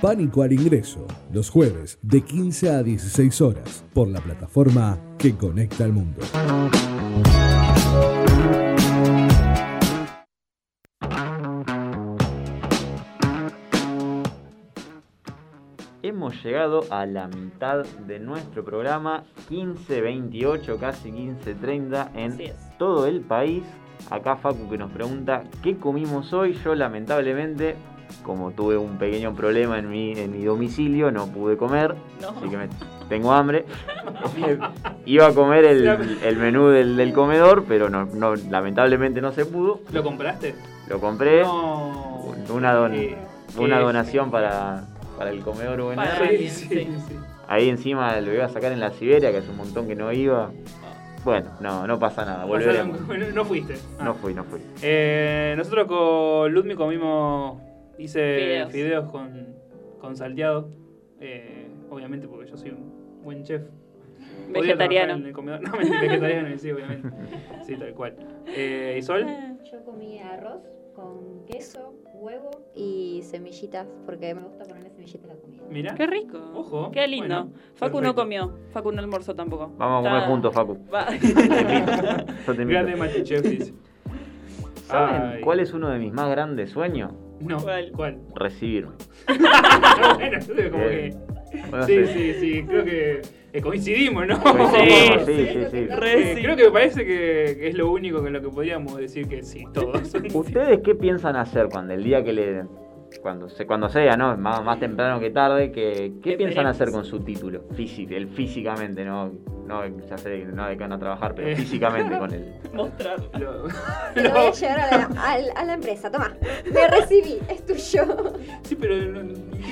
Speaker 4: Pánico al ingreso, los jueves de 15 a 16 horas, por la plataforma que conecta al mundo.
Speaker 8: Hemos llegado a la mitad de nuestro programa 1528, casi 1530 en todo el país. Acá Facu que nos pregunta qué comimos hoy. Yo lamentablemente, como tuve un pequeño problema en mi, en mi domicilio, no pude comer.
Speaker 6: No.
Speaker 8: Así que me- tengo hambre. Iba a comer el, el menú del, del comedor, pero no, no- lamentablemente no se pudo.
Speaker 5: ¿Lo compraste?
Speaker 8: Lo compré.
Speaker 5: No.
Speaker 8: Una, don-
Speaker 5: Qué-
Speaker 8: una
Speaker 5: qué-
Speaker 8: donación para, para el comedor UNR.
Speaker 6: Para
Speaker 5: Sí, sí,
Speaker 6: sí.
Speaker 8: Ahí encima lo iba a sacar en la Siberia, que hace un montón que no iba. Bueno, no, no pasa nada, volveremos.
Speaker 5: No fuiste. Ah.
Speaker 8: No fui, no fui.
Speaker 5: Eh, nosotros con Ludmi comimos, hice
Speaker 6: Fideos.
Speaker 5: fideos, con, con salteado, eh, obviamente porque yo soy un buen chef.
Speaker 6: Vegetariano.
Speaker 5: en el comedor. No, vegetariano, sí, obviamente. Sí, tal cual. Eh, ¿Y Sol?
Speaker 7: Yo comí arroz con queso, huevo y semillitas, porque me gusta ponerle semillitas a la comida.
Speaker 5: Mira.
Speaker 6: Qué rico.
Speaker 5: Ojo.
Speaker 6: Qué lindo.
Speaker 5: Bueno,
Speaker 6: Facu
Speaker 5: perfecto.
Speaker 6: no comió. Facu no almorzó tampoco.
Speaker 8: Vamos a comer
Speaker 6: Está-
Speaker 8: juntos, Facu.
Speaker 6: Va.
Speaker 8: Yo te invito.
Speaker 5: Grande Machichef dice.
Speaker 8: ¿Saben
Speaker 5: Ay.
Speaker 8: cuál es uno de mis más grandes sueños?
Speaker 5: No,
Speaker 6: ¿Cuál?
Speaker 5: ¿cuál?
Speaker 8: Recibirme.
Speaker 5: bueno, como que.
Speaker 8: Bueno,
Speaker 5: Sí, sí, sí, creo que eh, coincidimos, ¿no?
Speaker 8: Coincidimos, sí, sí, sí.
Speaker 6: Re
Speaker 5: Eh,
Speaker 6: sí.
Speaker 5: creo que me parece que, que es lo único con lo que podríamos decir que sí, todos.
Speaker 8: ¿Ustedes qué piensan hacer cuando el día que le cuando, se, cuando sea, ¿no? Más, más temprano que tarde, que, ¿qué piensan hacer con su título? Físico, el físicamente, no, no, ya sé, no de que van a trabajar, pero
Speaker 5: Eh.
Speaker 8: físicamente con el...
Speaker 6: Mostrar.
Speaker 5: Lo-
Speaker 7: Te lo voy a llevar a la, al- a la empresa, toma. Me recibí, es tuyo.
Speaker 5: Sí, pero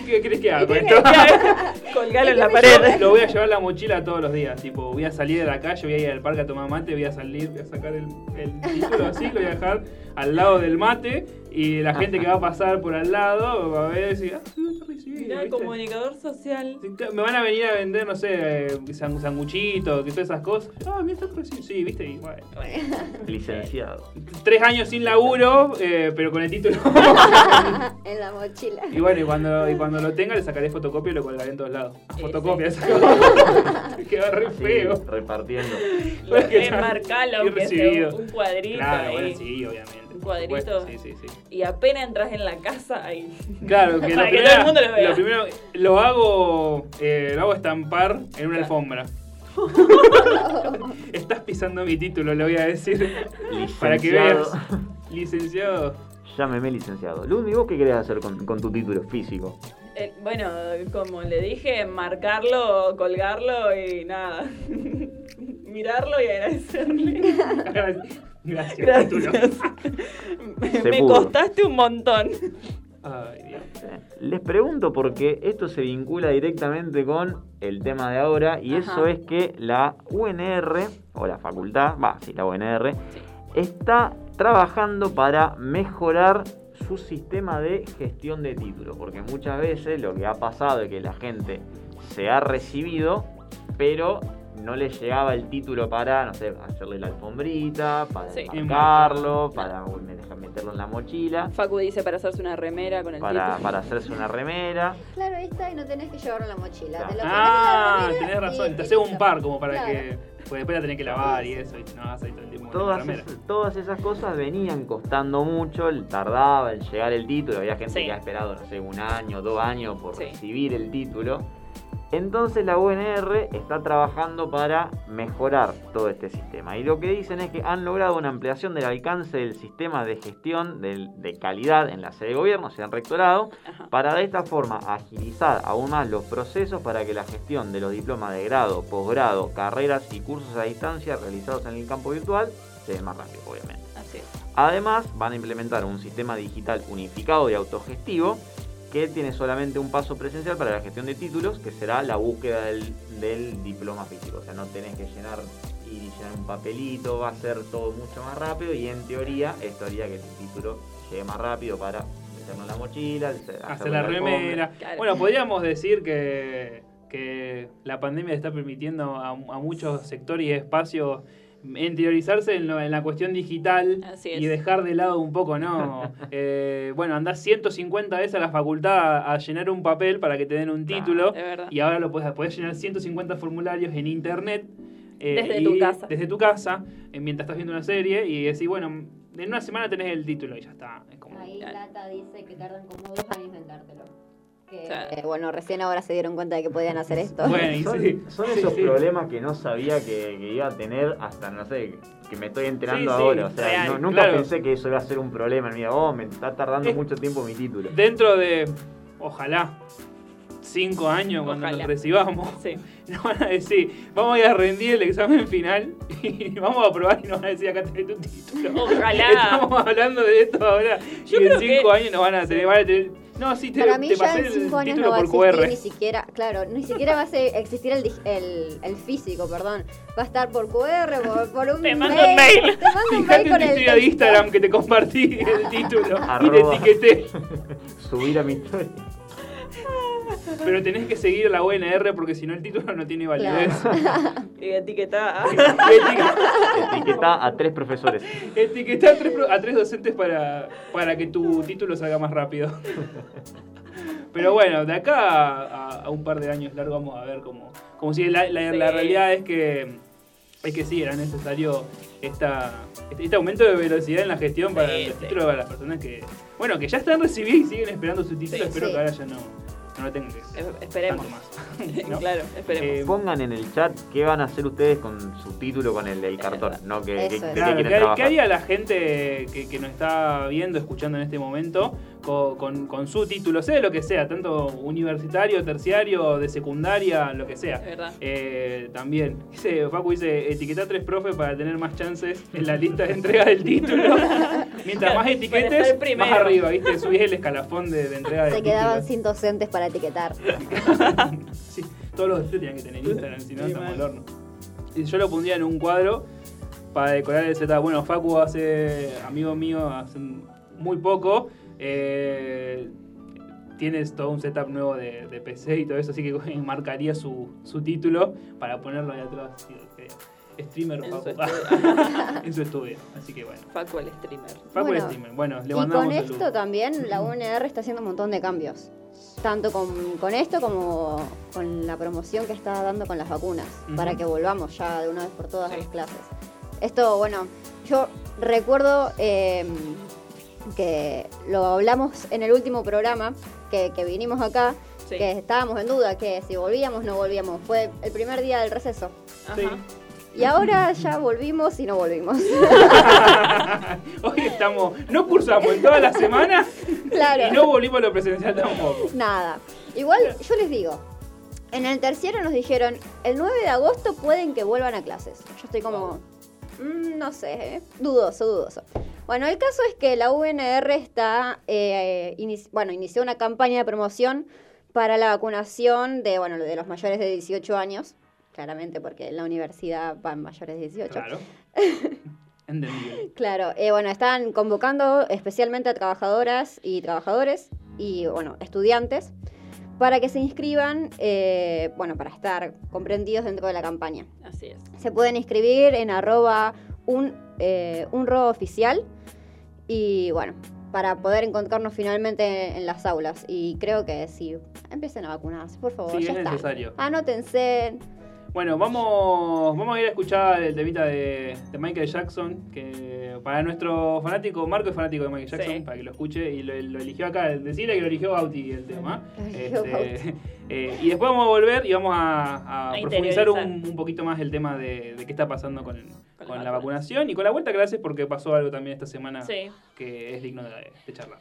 Speaker 5: ¿qué, querés que haga con
Speaker 6: ¿Qué
Speaker 5: esto?
Speaker 6: Colgalo en la pared.
Speaker 5: lo voy a llevar en la mochila todos los días. Tipo, voy a salir de la calle, voy a ir al parque a tomar mate, voy a salir, voy a sacar el, el título así, lo voy a dejar al lado del mate y la gente que va a pasar por al lado va a ver y decir, ah, sí, está recibido",
Speaker 6: Mirá, comunicador social.
Speaker 5: Me van a venir a vender, no sé, eh, san- sanguchitos, que todas esas cosas. Ah, mira, está recibido. Sí, viste, y bueno.
Speaker 8: licenciado.
Speaker 5: Tres años sin laburo, eh, pero con el título.
Speaker 7: en la mochila.
Speaker 5: y bueno, y cuando, y cuando lo tenga le sacaré fotocopia y lo colgaré en todos lados.
Speaker 6: Sí,
Speaker 5: fotocopia,
Speaker 6: sí.
Speaker 5: Queda re
Speaker 8: Así,
Speaker 5: feo.
Speaker 8: repartiendo.
Speaker 5: Y
Speaker 6: aunque sea un cuadrito
Speaker 5: Claro,
Speaker 6: ahí.
Speaker 5: bueno, sí, obviamente.
Speaker 6: Un cuadrito.
Speaker 5: supuesto, Sí, sí, sí.
Speaker 6: Y apenas entras en la casa, ahí.
Speaker 5: Claro, que, lo,
Speaker 6: que todo el mundo lo vea.
Speaker 5: lo primero lo hago eh, lo hago estampar en una alfombra. Estás pisando mi título, le voy a decir. Para que veas. Licenciado.
Speaker 8: Llámeme licenciado. ¿y vos qué querés hacer con, con tu título físico?
Speaker 6: Eh, bueno, como le dije, marcarlo, colgarlo y nada. Mirarlo y agradecerle.
Speaker 5: Gracias,
Speaker 6: Gracias. Me costaste un montón.
Speaker 5: Ay, Dios.
Speaker 8: Les pregunto porque esto se vincula directamente con el tema de ahora y
Speaker 6: Ajá.
Speaker 8: eso es que la UNR, o la facultad, va, sí, la UNR, está trabajando para mejorar su sistema de gestión de títulos, porque muchas veces lo que ha pasado es que la gente se ha recibido, pero no le llegaba el título para, no sé, hacerle la alfombrita, para
Speaker 6: Sí.
Speaker 8: enmarcarlo, para meterlo en la mochila,
Speaker 6: Facu dice para hacerse una remera con el
Speaker 8: para,
Speaker 6: título.
Speaker 8: para hacerse una remera.
Speaker 7: Claro, ahí está y no tenés que llevarlo en la mochila. Te lo pones en
Speaker 5: Ah,
Speaker 7: la
Speaker 5: tenés razón.
Speaker 7: y-
Speaker 5: Te
Speaker 7: y
Speaker 5: haces un par como para
Speaker 7: Claro.
Speaker 5: que. Pues después la tenés que lavar y eso. Y no vas ahí todo el tiempo con la
Speaker 8: Todas, es- todas esas cosas venían costando mucho, tardaba el llegar el título, había gente
Speaker 6: Sí.
Speaker 8: que ha esperado, no sé, un año, dos años por
Speaker 6: Sí.
Speaker 8: recibir el título. Entonces la UNR está trabajando para mejorar todo este sistema. Y lo que dicen es que han logrado una ampliación del alcance del sistema de gestión de calidad en la sede de gobierno, o sea, en rectorado,
Speaker 6: Ajá.
Speaker 8: para de esta forma agilizar aún más los procesos para que la gestión de los diplomas de grado, posgrado, carreras y cursos a distancia realizados en el campo virtual se den más rápido, obviamente.
Speaker 6: Así es.
Speaker 8: Además, van a implementar un sistema digital unificado y autogestivo que tiene solamente un paso presencial para la gestión de títulos, que será la búsqueda del, del diploma físico. O sea, no tenés que llenar y llenar un papelito, va a ser todo mucho más rápido y en teoría esto haría que el título llegue más rápido para meterlo en la mochila, hacer
Speaker 5: Hacer la remera.
Speaker 6: Claro.
Speaker 5: Bueno, podríamos decir que, que la pandemia está permitiendo a, a muchos sectores y espacios interiorizarse en, lo- en la cuestión digital
Speaker 6: Así es.
Speaker 5: y dejar de lado un poco, ¿no? Eh, bueno, andás 150 veces a la facultad a, a llenar un papel para que te den un
Speaker 8: Claro,
Speaker 5: título y ahora lo podés, podés llenar 150 formularios en internet. eh,
Speaker 6: Desde
Speaker 5: y-
Speaker 6: tu casa.
Speaker 5: Desde tu casa, eh, mientras estás viendo una serie y decís, bueno, en una semana tenés el título y ya está. Es como,
Speaker 7: Ahí. Lata dice que tardan como dos años en dártelo. Que,
Speaker 6: Claro.
Speaker 7: eh, bueno, recién ahora se dieron cuenta de que podían hacer esto.
Speaker 5: Bueno, y
Speaker 8: Son,
Speaker 5: sí.
Speaker 8: son
Speaker 5: Sí,
Speaker 8: esos
Speaker 5: sí.
Speaker 8: problemas que no sabía que, que iba a tener hasta, no sé, que me estoy enterando
Speaker 5: Sí, sí,
Speaker 8: ahora. O sea,
Speaker 5: real,
Speaker 8: no- nunca
Speaker 5: claro.
Speaker 8: pensé que eso iba a ser un problema en mi vida. Oh, me está tardando
Speaker 5: Es-
Speaker 8: mucho tiempo mi título.
Speaker 5: Dentro de, ojalá, cinco años cuando
Speaker 6: Ojalá.
Speaker 5: nos recibamos,
Speaker 6: Sí.
Speaker 5: nos van a decir, vamos a ir a rendir el examen final y vamos a probar y nos van a decir, acá tenés tu título.
Speaker 6: Ojalá.
Speaker 5: Estamos hablando de esto ahora.
Speaker 6: Yo
Speaker 5: y en cinco
Speaker 6: que-
Speaker 5: años nos van a tener, van a tener- no, sí, te,
Speaker 7: Para mí
Speaker 5: te
Speaker 7: ya en
Speaker 5: el
Speaker 7: cinco años
Speaker 5: título
Speaker 7: no va a existir
Speaker 5: QR.
Speaker 7: ni siquiera, claro, ni siquiera va a existir el, el, el físico, perdón. Va a estar por QR, por, por un
Speaker 6: Te
Speaker 7: mail.
Speaker 6: mando un mail.
Speaker 7: Te mando un
Speaker 5: Fíjate
Speaker 7: mail
Speaker 5: en
Speaker 7: con el
Speaker 5: de. Instagram que te compartí el título y te
Speaker 8: Arroba.
Speaker 5: etiqueté.
Speaker 8: Subir a mi historia.
Speaker 5: Pero tenés que seguir la UNR porque si no el título no tiene validez.
Speaker 6: Y etiqueta.
Speaker 5: Etiqueta-
Speaker 8: Etiqueta a tres profesores.
Speaker 5: Etiquetá a tres, pro- a tres docentes para, para que tu título salga más rápido. Pero bueno, de acá a, a un par de años largo vamos a ver cómo, cómo sigue. La, la- la
Speaker 6: Sí.
Speaker 5: realidad es que, es que sí, era necesario esta, este, este aumento de velocidad en la gestión para
Speaker 6: Sí,
Speaker 5: los
Speaker 6: sí.
Speaker 5: títulos para las personas que, bueno, que ya están recibidos y siguen esperando su título.
Speaker 6: Sí,
Speaker 5: Espero
Speaker 7: sí.
Speaker 5: que ahora ya no, no lo tengan que
Speaker 6: Eh, Esperemos.
Speaker 5: tanto más. ¿no?
Speaker 6: claro, esperemos.
Speaker 5: Eh,
Speaker 8: Pongan en el chat qué van a hacer ustedes con su título, con el del cartón, no que, que-
Speaker 7: es.
Speaker 8: qué
Speaker 5: Claro,
Speaker 8: quieren
Speaker 5: ¿qué,
Speaker 8: trabajar.
Speaker 5: qué haría la gente que, que nos está viendo, escuchando en este momento con, con- con su título, sea lo que sea, tanto universitario, terciario, de secundaria, lo que sea.
Speaker 6: Es verdad.
Speaker 5: Eh, también, dice, Facu dice, etiqueta tres profe para tener más chances en la lista de entrega del título. Mientras más etiquetes, más arriba, ¿viste? Subís el escalafón de, de entrega del
Speaker 7: Se
Speaker 5: título.
Speaker 7: quedaban sin docentes para etiquetar.
Speaker 5: Sí, todos los docentes tenían que tener Instagram, si no,
Speaker 6: Sí,
Speaker 5: estamos
Speaker 6: mal.
Speaker 5: al horno. Y yo lo pondría en un cuadro para decorar el setup. Bueno, Facu hace, amigo mío, hace muy poco, eh, tienes todo un setup nuevo de, de PC y todo eso, así que marcaría su, su título para ponerlo ahí atrás. que, Streamer
Speaker 6: En
Speaker 5: Facu.
Speaker 6: su estudio.
Speaker 5: en su estudio. Así que bueno.
Speaker 6: Facu el streamer.
Speaker 5: Facu
Speaker 7: Bueno,
Speaker 5: el streamer. Bueno, le
Speaker 7: Y
Speaker 5: mandamos
Speaker 7: con
Speaker 5: saludos.
Speaker 7: esto también la UNR está haciendo un montón de cambios. Tanto con, con esto como con la promoción que está dando con las vacunas. Para que volvamos ya de una vez por todas a las clases. Esto, bueno, yo recuerdo eh, que lo hablamos en el último programa que, que vinimos acá.
Speaker 6: Sí.
Speaker 7: Que estábamos en duda que si volvíamos no volvíamos. Fue el primer día del receso.
Speaker 6: Ajá.
Speaker 5: Sí.
Speaker 7: Y ahora ya volvimos y no volvimos.
Speaker 5: Hoy estamos, no cursamos en toda la semana
Speaker 7: Claro.
Speaker 5: y no volvimos a lo presencial tampoco.
Speaker 7: Nada. Igual yo les digo, en el terciero nos dijeron, el 9 de agosto pueden que vuelvan a clases. Yo estoy como, mm, no sé, ¿eh? dudoso, dudoso. Bueno, el caso es que la UNR está, eh, inici- bueno, inició una campaña de promoción para la vacunación de, bueno, de los mayores de 18 años, claramente porque en la universidad van mayores de 18.
Speaker 5: Claro. Entendible.
Speaker 7: Claro, eh, bueno, están convocando especialmente a trabajadoras y trabajadores y, bueno, estudiantes para que se inscriban, eh, bueno, para estar comprendidos dentro de la campaña.
Speaker 6: Así es.
Speaker 7: Se pueden inscribir en arroba un, eh, un ro oficial y, bueno, para poder encontrarnos finalmente en las aulas. Y creo que sí, empiecen a vacunarse, por favor.
Speaker 5: Sí,
Speaker 7: ya
Speaker 5: es
Speaker 7: está.
Speaker 5: necesario.
Speaker 7: Anótense.
Speaker 5: Bueno, vamos, vamos a ir a escuchar el temita de, de Michael Jackson, que para nuestro fanático, Marco es fanático de Michael Jackson,
Speaker 6: Sí.
Speaker 5: para que lo escuche, y lo, lo eligió acá, decirle que lo eligió Bauti el tema. Este, eh, y después vamos a volver y vamos a, a
Speaker 6: A
Speaker 5: profundizar un, poquito más el tema de, de qué está pasando con,
Speaker 6: Con
Speaker 5: con
Speaker 6: la
Speaker 5: la
Speaker 6: vacuna.
Speaker 5: vacunación y con la vuelta a clases, porque pasó algo también esta semana
Speaker 6: Sí.
Speaker 5: que es digno de, de charlar.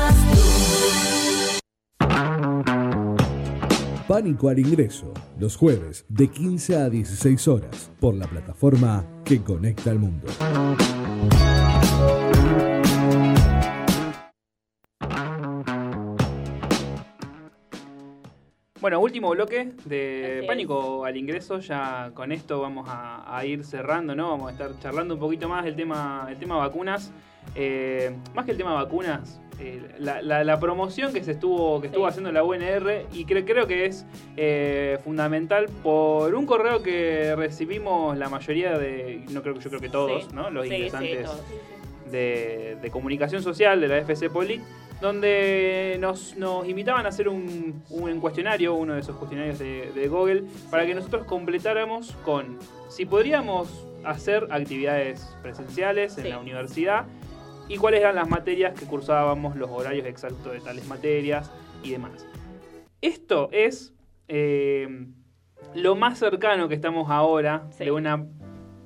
Speaker 4: Pánico al ingreso, los jueves de 15 a 16 horas, por la plataforma que conecta al mundo.
Speaker 5: Bueno, último bloque de
Speaker 6: Así es.
Speaker 5: Pánico al ingreso. Ya con esto vamos a, a ir cerrando, ¿no? Vamos a estar charlando un poquito más del tema, el tema vacunas. Eh, más que el tema vacunas, eh, la, la- la promoción que se estuvo, que estuvo
Speaker 6: Sí.
Speaker 5: haciendo la UNR y cre- creo que es eh, fundamental por un correo que recibimos la mayoría de, no creo que yo creo que todos,
Speaker 6: Sí.
Speaker 5: ¿no? Los
Speaker 6: Sí,
Speaker 5: ingresantes de, de comunicación social de la FC Poli, donde nos, nos invitaban a hacer un, un cuestionario, uno de esos cuestionarios de, de Google, para que nosotros completáramos con si podríamos hacer actividades presenciales en la universidad y cuáles eran las materias que cursábamos, los horarios exactos de tales materias y demás. Esto es eh, lo más cercano que estamos ahora
Speaker 6: Sí.
Speaker 5: de una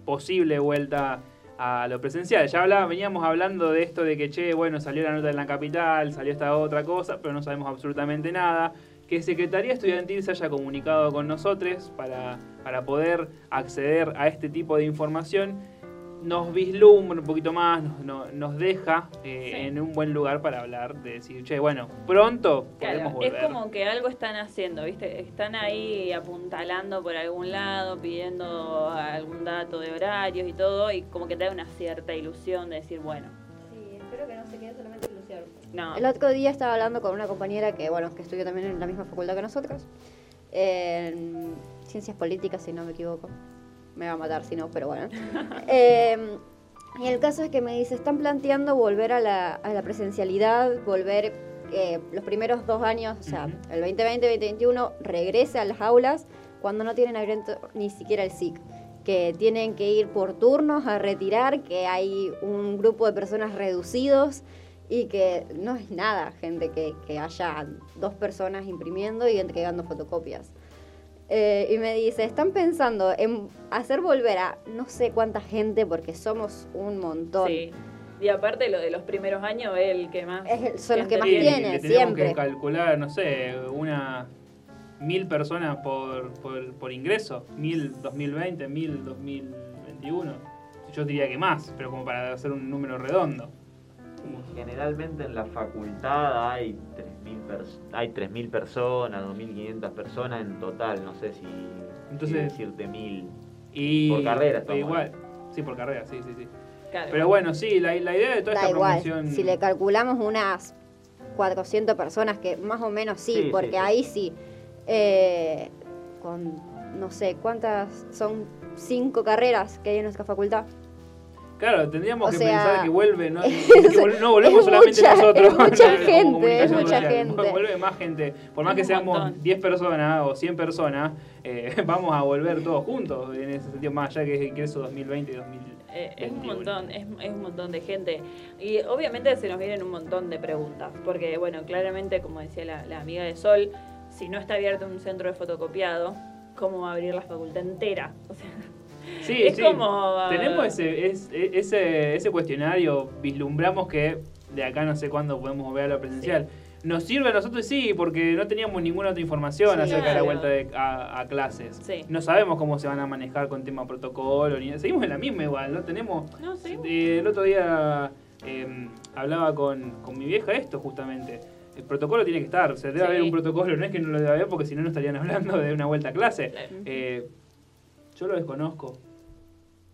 Speaker 5: posible vuelta a lo presencial. Ya hablaba, veníamos hablando de esto de que, che, bueno, salió la nota en la capital, salió esta otra cosa, pero no sabemos absolutamente nada. Que Secretaría Estudiantil se haya comunicado con nosotros para, para poder acceder a este tipo de información nos vislumbra un poquito más, nos, no- nos deja eh,
Speaker 6: Sí.
Speaker 5: en un buen lugar para hablar, de decir, che, bueno, pronto podemos
Speaker 6: Claro, es
Speaker 5: volver.
Speaker 6: como que algo están haciendo, ¿viste? Están ahí apuntalando por algún lado, pidiendo algún dato de horarios y todo, y como que te da una cierta ilusión de decir, bueno,
Speaker 7: Sí, espero que no se quede solamente ilusión.
Speaker 6: no.
Speaker 7: El otro día estaba hablando con una compañera que, bueno, que estudió también en la misma facultad que nosotros, en ciencias políticas, si no me equivoco. Me va a matar si no, pero bueno. Eh, y el caso es que me dice, están planteando volver a la, a la presencialidad, volver eh, los primeros dos años, o sea, el 2020, 2021, regrese a las aulas cuando no tienen abierto ni siquiera el SIC que tienen que ir por turnos a retirar, que hay un grupo de personas reducidos y que no es nada, gente, que, que haya dos personas imprimiendo y entregando fotocopias. Eh, y me dice, están pensando en hacer volver a no sé cuánta gente, porque somos un montón.
Speaker 6: Sí. Y aparte lo de los primeros años es el que más...
Speaker 7: Es el- son los que más
Speaker 5: Sí,
Speaker 7: tienen,
Speaker 5: le tenemos
Speaker 7: siempre.
Speaker 5: que calcular, no sé, una mil personas por, por, por ingreso, mil 2020, mil 2021. Yo diría que más, pero como para hacer un número redondo.
Speaker 8: Generalmente en la facultad hay 3.000 pers- hay 3.000 personas, 2.500 personas en total, no sé si,
Speaker 5: Entonces-
Speaker 8: decirte 1.000.
Speaker 5: Y
Speaker 8: Por carrera estamos
Speaker 5: Igual, sí, por carrera, sí, sí, sí.
Speaker 6: Claro.
Speaker 5: Pero bueno, sí, la, la idea de toda
Speaker 7: Da
Speaker 5: esta
Speaker 7: igual,
Speaker 5: promoción...
Speaker 7: si le calculamos unas 400 personas, que más o menos sí,
Speaker 8: Sí, sí,
Speaker 7: porque
Speaker 8: sí.
Speaker 7: ahí sí, eh, con no sé cuántas, son cinco carreras que hay en nuestra facultad.
Speaker 5: Claro, tendríamos
Speaker 7: O
Speaker 5: que
Speaker 7: sea,
Speaker 5: pensar que vuelve, no,
Speaker 7: es-
Speaker 5: que vol- no volvemos
Speaker 7: es
Speaker 5: solamente
Speaker 7: mucha-
Speaker 5: nosotros.
Speaker 7: es mucha gente,
Speaker 5: comunicación
Speaker 7: es mucha
Speaker 5: social.
Speaker 7: gente.
Speaker 5: Vuelve más gente. Por más
Speaker 6: Es
Speaker 5: que seamos
Speaker 6: montón.
Speaker 5: 10 personas o 100 personas, eh, vamos a volver todos juntos en ese sentido, más allá que es ingreso 2020 y 2021.
Speaker 6: Eh, es un montón, es, es un montón de gente. Y obviamente se nos vienen un montón de preguntas. Porque, bueno, claramente, como decía la, la amiga de Sol, si no está abierto un centro de fotocopiado, ¿cómo va a abrir la facultad entera? O sea,
Speaker 5: Sí,
Speaker 6: es
Speaker 5: sí.
Speaker 6: como.
Speaker 5: Tenemos ese, es- e- ese, ese cuestionario, vislumbramos que de acá no sé cuándo podemos volver a lo presencial. ¿Nos sirve a nosotros? Sí, porque no teníamos ninguna otra información
Speaker 6: Sí,
Speaker 5: acerca de la vuelta de- a, a clases.
Speaker 6: Sí.
Speaker 5: No sabemos cómo se van a manejar con tema protocolo. Ni, seguimos en la misma igual, ¿no? Tenemos...
Speaker 6: No.
Speaker 5: Eh, el otro día eh, hablaba con, con mi vieja esto justamente. El protocolo tiene que estar, o sea, debe
Speaker 6: Sí.
Speaker 5: haber un protocolo, no es que no lo debe haber porque si no no estarían hablando de una vuelta a clase.
Speaker 6: Claro.
Speaker 5: Eh, yo lo desconozco.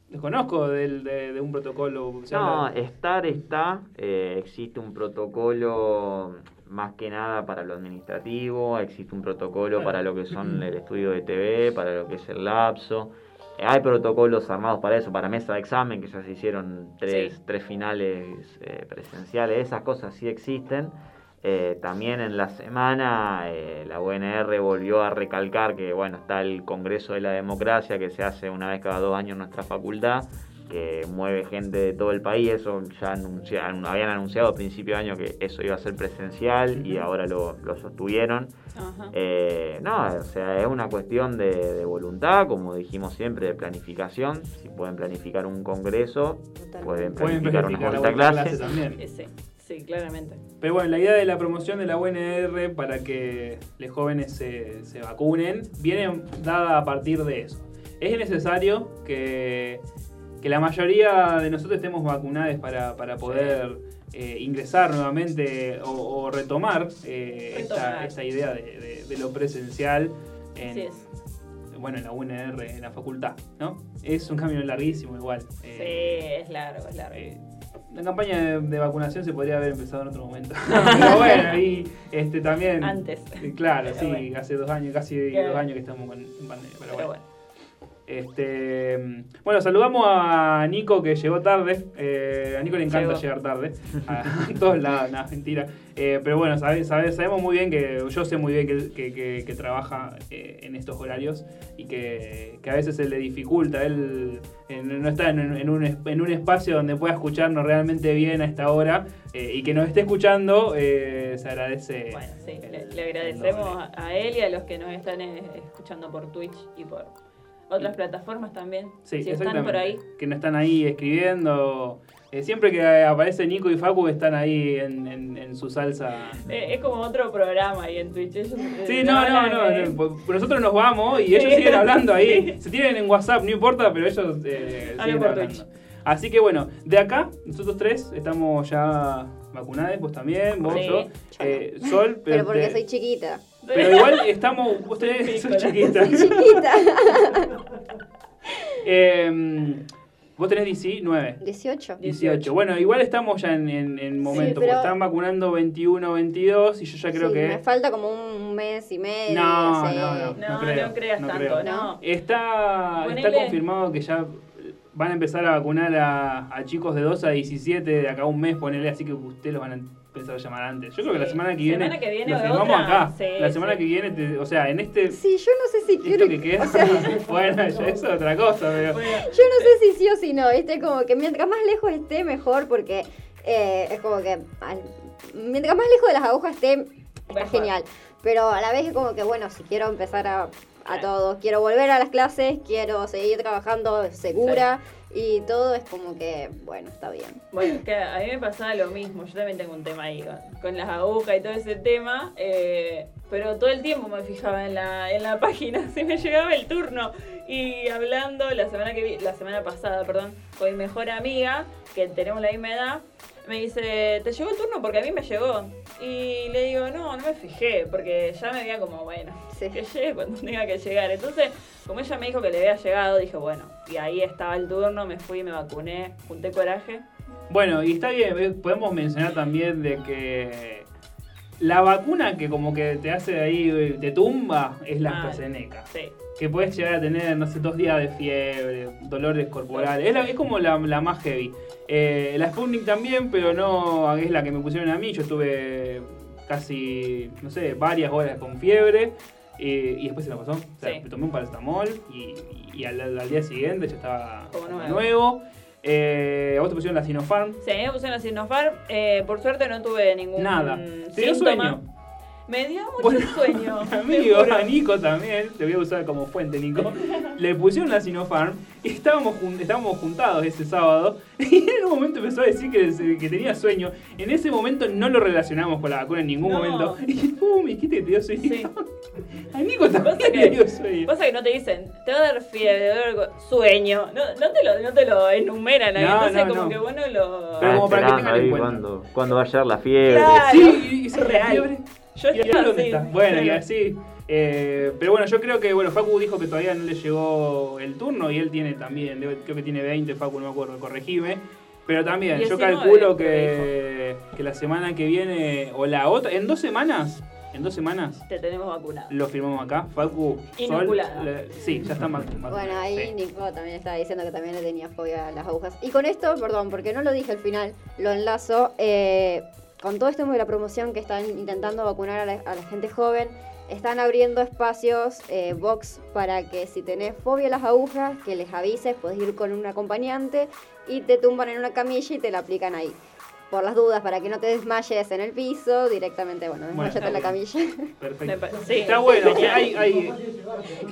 Speaker 5: Desconozco del, de, de un protocolo. o sea,
Speaker 8: No,
Speaker 5: la-
Speaker 8: estar está, eh, existe un protocolo más que nada para lo administrativo, existe un protocolo
Speaker 5: Claro.
Speaker 8: para lo que son el estudio de TV, para lo que es el lapso. Eh, Hay protocolos armados para eso, para mesa de examen, que ya se hicieron tres,
Speaker 6: Sí.
Speaker 8: tres finales eh, presenciales, esas cosas sí existen. Eh, también en la semana eh, la UNR volvió a recalcar que bueno está el Congreso de la Democracia que se hace una vez cada dos años en nuestra facultad, que mueve gente de todo el país. Eso ya anuncia- habían anunciado a principio de año que eso iba a ser presencial y ahora lo, lo sostuvieron.
Speaker 6: Ajá.
Speaker 8: Eh, no, o sea, es una cuestión de, de voluntad, como dijimos siempre, de planificación. Si pueden planificar un congreso, pueden
Speaker 5: Pueden
Speaker 8: planificar una
Speaker 5: planificar
Speaker 8: vuelta clase.
Speaker 5: clase también.
Speaker 6: Eh, Sí, sí, claramente.
Speaker 5: Pero bueno, la idea de la promoción de la UNR para que los jóvenes se, se vacunen viene dada a partir de eso. Es necesario que, que la mayoría de nosotros estemos vacunados para, para poder eh, ingresar nuevamente o, o retomar, eh, Esta,
Speaker 6: Retomar.
Speaker 5: esta idea de, de- de lo presencial en,
Speaker 6: Así es.
Speaker 5: bueno, en la UNR, en la facultad. ¿no? Es un camino larguísimo igual. Eh,
Speaker 6: Sí, es largo, es largo.
Speaker 5: La campaña de, de vacunación se podría haber empezado en otro momento. Pero bueno, y este también.
Speaker 6: Antes.
Speaker 5: Eh, Claro,
Speaker 6: Pero
Speaker 5: sí,
Speaker 6: bueno.
Speaker 5: hace dos años, casi dos años que estamos con, en pandemia. Pero,
Speaker 6: Pero
Speaker 5: bueno.
Speaker 6: bueno.
Speaker 5: Este, bueno, saludamos a Nico que llegó tarde. Eh, a Nico le encanta
Speaker 6: Llegó.
Speaker 5: llegar tarde. A todos lados, nada, mentira. Eh, pero bueno, sabe- sabe- sabemos muy bien que, yo sé muy bien que, que- que- que trabaja eh, en estos horarios y que, a veces se le dificulta. Él no está en, en un, es- en un espacio donde pueda escucharnos realmente bien a esta hora y que nos esté escuchando, se agradece.
Speaker 6: Bueno, sí,
Speaker 5: el-
Speaker 6: le, agradecemos a él y a los que nos están escuchando por Twitch y por otras plataformas también.
Speaker 5: Sí,
Speaker 6: si están por ahí.
Speaker 5: Que no están ahí escribiendo. Eh, siempre que aparece Nico y Facu están ahí en, en- en su salsa.
Speaker 6: Eh, es como otro programa ahí en Twitch. ellos, eh,
Speaker 5: Sí, no, no, no, no, pues Nosotros nos vamos y ellos
Speaker 6: Sí.
Speaker 5: siguen hablando ahí. Se tienen en WhatsApp, no importa, pero ellos eh, siguen
Speaker 6: por
Speaker 5: hablando.
Speaker 6: Twitch.
Speaker 5: Así que bueno, de acá, nosotros tres estamos ya vacunados, vos también, vos,
Speaker 6: Sí,
Speaker 5: yo, eh, Sol, pero,
Speaker 7: Pero porque
Speaker 5: te-
Speaker 7: soy chiquita.
Speaker 5: Pero igual estamos, vos tenés, sos chiquita.
Speaker 7: Soy chiquita.
Speaker 5: Eh, vos tenés 19.
Speaker 7: 18.
Speaker 5: 18. Bueno, igual estamos ya en, en, en momento,
Speaker 7: pero-
Speaker 5: porque están vacunando 21, 22 y yo ya creo
Speaker 7: Sí,
Speaker 5: que...
Speaker 7: Me falta como un mes y medio.
Speaker 5: No,
Speaker 7: sí.
Speaker 5: no, no,
Speaker 6: No,
Speaker 5: creo,
Speaker 6: no creas tanto,
Speaker 5: creo.
Speaker 6: no.
Speaker 5: Está, está confirmado que ya van a empezar a vacunar a, a chicos de 2 a 17 de acá a un mes, ponele, así que ustedes los van a empezar a llamar antes. Yo creo que la semana que viene,
Speaker 6: Semana que viene otra,
Speaker 5: acá.
Speaker 6: sí,
Speaker 5: la semana
Speaker 6: sí.
Speaker 5: que viene, te- o sea, en este...
Speaker 7: Sí, yo no sé si quiero.
Speaker 5: Esto que queda,
Speaker 7: o sea,
Speaker 5: bueno, ya eso es otra cosa, pero...
Speaker 6: Bueno,
Speaker 7: yo no sé si sí o si no, ¿viste? Como que mientras más lejos esté, mejor, porque eh, es como que. al- mientras más lejos de las agujas esté, está
Speaker 6: Mejor.
Speaker 7: genial. Pero a la vez es como que, bueno, si quiero empezar a, a todo, quiero volver a las clases, quiero seguir trabajando segura y todo, es como que, bueno, está bien.
Speaker 6: Bueno, a mí me pasaba lo mismo. Yo también tengo un tema ahí con, con las agujas y todo ese tema. eh, pero todo el tiempo me fijaba en la, en la página si me llegaba el turno. Y hablando la semana que vi- la semana pasada, perdón, con mi mejor amiga, que tenemos la misma edad, me dice, ¿te llegó el turno? Porque a mí me llegó. Y le digo, no, no me fijé, porque ya me veía como, bueno,
Speaker 7: Sí.
Speaker 6: que llegue cuando tenga que llegar. Entonces, como ella me dijo que le había llegado, dije, bueno, y ahí estaba el turno, me fui, me vacuné, junté coraje.
Speaker 5: Bueno, y está bien, podemos mencionar también de que la vacuna que como que te hace de ahí, te tumba, es la
Speaker 6: Mal.
Speaker 5: AstraZeneca.
Speaker 6: Sí.
Speaker 5: Que puedes llegar a tener, no sé, dos días de fiebre, dolores corporales. Es, la- es como la, la más heavy. Eh, la Sputnik también, pero no es la que me pusieron a mí. Yo estuve casi, no sé, varias horas con fiebre. eh, y después se me pasó. O sea,
Speaker 6: Sí.
Speaker 5: me tomé un paracetamol y, y al, al día siguiente ya estaba
Speaker 6: Como nuevo.
Speaker 5: nuevo. Eh, vos te pusieron la Sinopharm.
Speaker 6: Sí, me puse en la Sinopharm. Eh, por suerte no tuve ningún
Speaker 5: Nada. ¿Te dio sueño?
Speaker 6: Me dio mucho
Speaker 5: Bueno,
Speaker 6: sueño.
Speaker 5: Amigo, a Nico también, te voy a usar como fuente, Nico. Le pusieron la Sinopharm y estábamos, jun- estábamos juntados ese sábado. Y en un momento empezó a decir que, que tenía sueño. En ese momento no lo relacionamos con la vacuna en ningún
Speaker 6: No.
Speaker 5: momento. Y pum, me dijiste que te dio sueño.
Speaker 6: Sí.
Speaker 5: A Nico también
Speaker 6: Pasa
Speaker 5: le dio
Speaker 6: que,
Speaker 5: sueño.
Speaker 6: pasa que no te dicen, te va a dar fiebre, a sueño. No, no, te lo, no te lo enumeran ahí.
Speaker 5: No,
Speaker 6: Entonces,
Speaker 5: no,
Speaker 6: como
Speaker 5: no.
Speaker 6: que bueno lo.
Speaker 5: Pero como para que tengan en
Speaker 8: ahí
Speaker 5: cuenta.
Speaker 8: cuándo, cuándo va a llegar la fiebre.
Speaker 6: Claro.
Speaker 5: Sí, se
Speaker 6: Real.
Speaker 5: fiebre.
Speaker 6: Yo
Speaker 5: ¿Y ahora
Speaker 6: estaba
Speaker 5: dónde
Speaker 6: así.
Speaker 5: está? Bueno, y así. eh, pero bueno, yo creo que bueno, Facu dijo que todavía no le llegó el turno y él tiene también, creo que tiene 20, Facu, no me acuerdo, corregime. Pero también, yo
Speaker 6: 19,
Speaker 5: calculo que, que la semana que viene, o la otra, en dos semanas, en dos semanas,
Speaker 6: Te tenemos vacunado.
Speaker 5: lo firmamos acá. Facu, Sol, le- sí, ya está más.
Speaker 7: Bueno, ahí Nico también estaba diciendo que también le tenía fobia a las agujas. Y con esto, perdón, porque no lo dije al final, lo enlazo. eh, con todo esto de la promoción que están intentando vacunar a la, gente joven, están abriendo espacios, eh, box, para que si tenés fobia a las agujas, que les avises, puedes ir con un acompañante y te tumban en una camilla y te la aplican ahí. Por las dudas, para que no te desmayes en el piso, directamente, bueno,
Speaker 5: Bueno,
Speaker 7: desmayate en la camilla.
Speaker 5: Perfecto.
Speaker 6: Sí,
Speaker 5: está bueno. Hay, hay-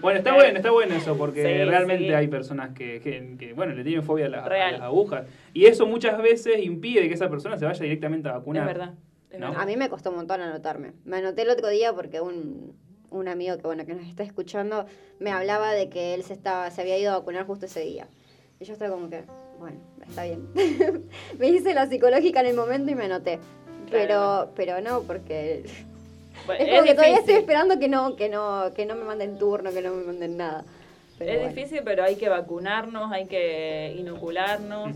Speaker 5: bueno, está
Speaker 6: Claro.
Speaker 5: bueno, está bueno eso, porque
Speaker 6: Sí,
Speaker 5: realmente
Speaker 6: sí.
Speaker 5: hay personas que, que- que, bueno, le tienen fobia a, la- a
Speaker 6: Real.
Speaker 5: las agujas. Y eso muchas veces impide que esa persona se vaya directamente a vacunar.
Speaker 6: Es verdad. es
Speaker 5: ¿No?
Speaker 6: verdad.
Speaker 7: A mí me costó un montón anotarme. Me anoté el otro día porque un, un amigo que bueno que nos está escuchando me hablaba de que él se estaba se había ido a vacunar justo ese día. Y yo estaba como que, bueno, está bien. me hice la psicológica en el momento y me anoté. Pero,
Speaker 6: Claro.
Speaker 7: pero no, porque
Speaker 6: Bueno,
Speaker 7: es como que todavía estoy esperando que no, que no, que no me manden turno, que no me manden nada. Pero
Speaker 6: es
Speaker 7: bueno.
Speaker 6: difícil, pero hay que vacunarnos, hay que inocularnos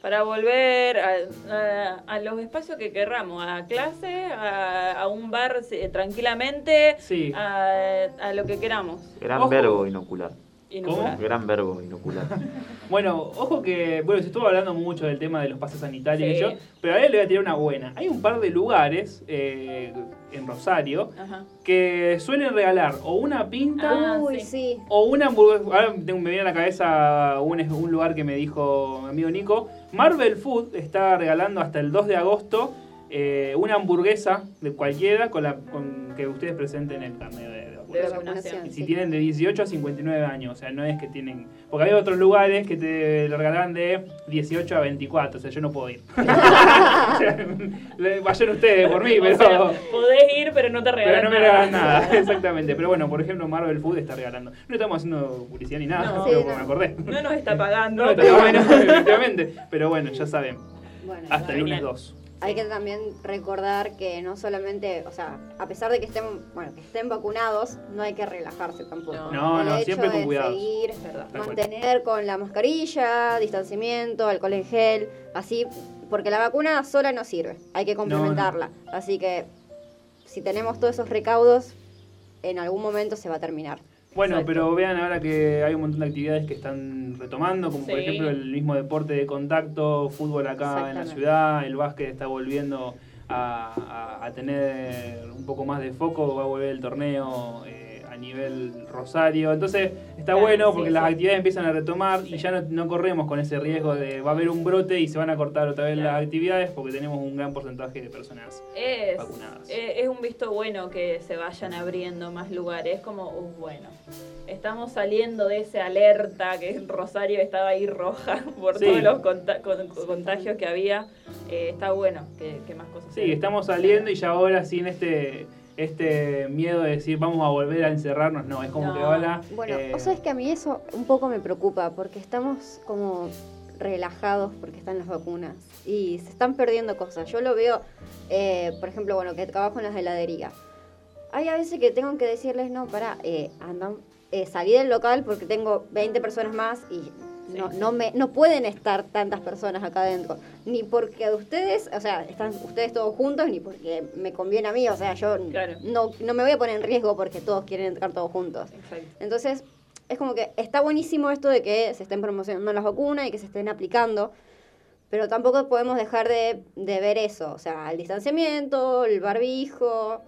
Speaker 6: para volver a, a- a los espacios que querramos, a clase, a, a un bar tranquilamente,
Speaker 5: Sí.
Speaker 6: a, a lo que queramos.
Speaker 8: Gran
Speaker 5: Ojo.
Speaker 8: verbo inocular.
Speaker 6: Inocular.
Speaker 8: Gran verbo inocular.
Speaker 5: Bueno, ojo que, bueno, se estuvo hablando mucho del tema de los pases sanitarios y
Speaker 6: Sí.
Speaker 5: yo, pero ahora le voy a tirar una buena. Hay un par de lugares eh, en Rosario
Speaker 6: Ajá.
Speaker 5: que suelen regalar o una pinta
Speaker 6: Ah,
Speaker 7: Uy,
Speaker 6: sí.
Speaker 7: sí.
Speaker 5: o una hamburguesa. Ahora tengo- me viene a la cabeza un, un lugar que me dijo mi amigo Nico. Marvel Food está regalando hasta el 2 de agosto eh, una hamburguesa de cualquiera con, la, con que ustedes presenten el carnet de, de
Speaker 6: De
Speaker 5: vacunación.
Speaker 6: vacunación.
Speaker 5: Y si
Speaker 7: sí.
Speaker 5: tienen de 18 a 59 años, o sea, no es que tienen... Porque hay otros lugares que te lo regalan de 18 a 24, o sea, yo no puedo ir. O Vayan ustedes por mí,
Speaker 6: O
Speaker 5: pero...
Speaker 6: sea, podés ir, pero no te regalan
Speaker 5: Pero no me
Speaker 6: nada.
Speaker 5: regalan nada, exactamente. Pero bueno, por ejemplo, Marvel Food está regalando. No estamos haciendo publicidad ni nada,
Speaker 6: No.
Speaker 5: pero
Speaker 7: Sí, no.
Speaker 5: me acordé.
Speaker 6: No nos está pagando.
Speaker 5: No, está
Speaker 6: pero
Speaker 5: bueno, efectivamente. Pero bueno, ya saben.
Speaker 7: Bueno,
Speaker 5: Hasta el lunes
Speaker 6: Genial.
Speaker 5: 2.
Speaker 7: Hay que también recordar que no solamente, o sea, a pesar de que estén, bueno, que estén vacunados, no hay que relajarse tampoco.
Speaker 6: No.
Speaker 5: No,
Speaker 7: El
Speaker 5: no,
Speaker 7: hecho
Speaker 5: siempre con cuidado.
Speaker 7: seguir, mantener con la mascarilla, distanciamiento, alcohol en gel, así, porque la vacuna sola no sirve, hay que complementarla. Así que si tenemos todos esos recaudos, en algún momento se va a terminar.
Speaker 5: Bueno,
Speaker 6: Exacto.
Speaker 5: pero vean ahora que hay un montón de actividades que están retomando, como por ejemplo el mismo deporte de contacto, fútbol acá en la ciudad, el básquet está volviendo a, a- a tener un poco más de foco, va a volver el torneo eh, a nivel Rosario, entonces está
Speaker 6: Claro,
Speaker 5: bueno porque
Speaker 6: sí.
Speaker 5: las actividades empiezan a retomar y ya no, no corremos con ese riesgo de va a haber un brote y se van a cortar otra vez
Speaker 6: Claro.
Speaker 5: las actividades porque tenemos un gran porcentaje de personas
Speaker 6: Es,
Speaker 5: vacunadas.
Speaker 6: eh, es un visto bueno que se vayan abriendo más lugares. Es como, uh, bueno, estamos saliendo de ese alerta que Rosario estaba ahí roja por todos los conta- con- contagios que había. Eh, está bueno que, que más cosas.
Speaker 5: Sí, estamos saliendo y ya ahora sin este este miedo de decir vamos a volver a encerrarnos, no, es como
Speaker 6: No.
Speaker 5: que ahora...
Speaker 7: Bueno,
Speaker 5: eh,
Speaker 7: o sea, es que a mí eso un poco me preocupa, porque estamos como relajados porque están las vacunas y se están perdiendo cosas. Yo lo veo, eh, por ejemplo, bueno, que trabajo en las heladerías. Hay a veces que tengo que decirles, no, para, eh, andan, eh, salí del local porque tengo 20 personas más y no, no, me, no pueden estar tantas personas acá adentro. Ni porque ustedes, o sea, están ustedes todos juntos, ni porque me conviene a mí. O sea, yo
Speaker 6: Claro.
Speaker 7: no, no me voy a poner en riesgo porque todos quieren entrar todos juntos.
Speaker 6: Exacto.
Speaker 7: Entonces, es como que está buenísimo esto de que se estén promocionando las vacunas y que se estén aplicando, pero tampoco podemos dejar de, de ver eso, o sea, el distanciamiento, el barbijo,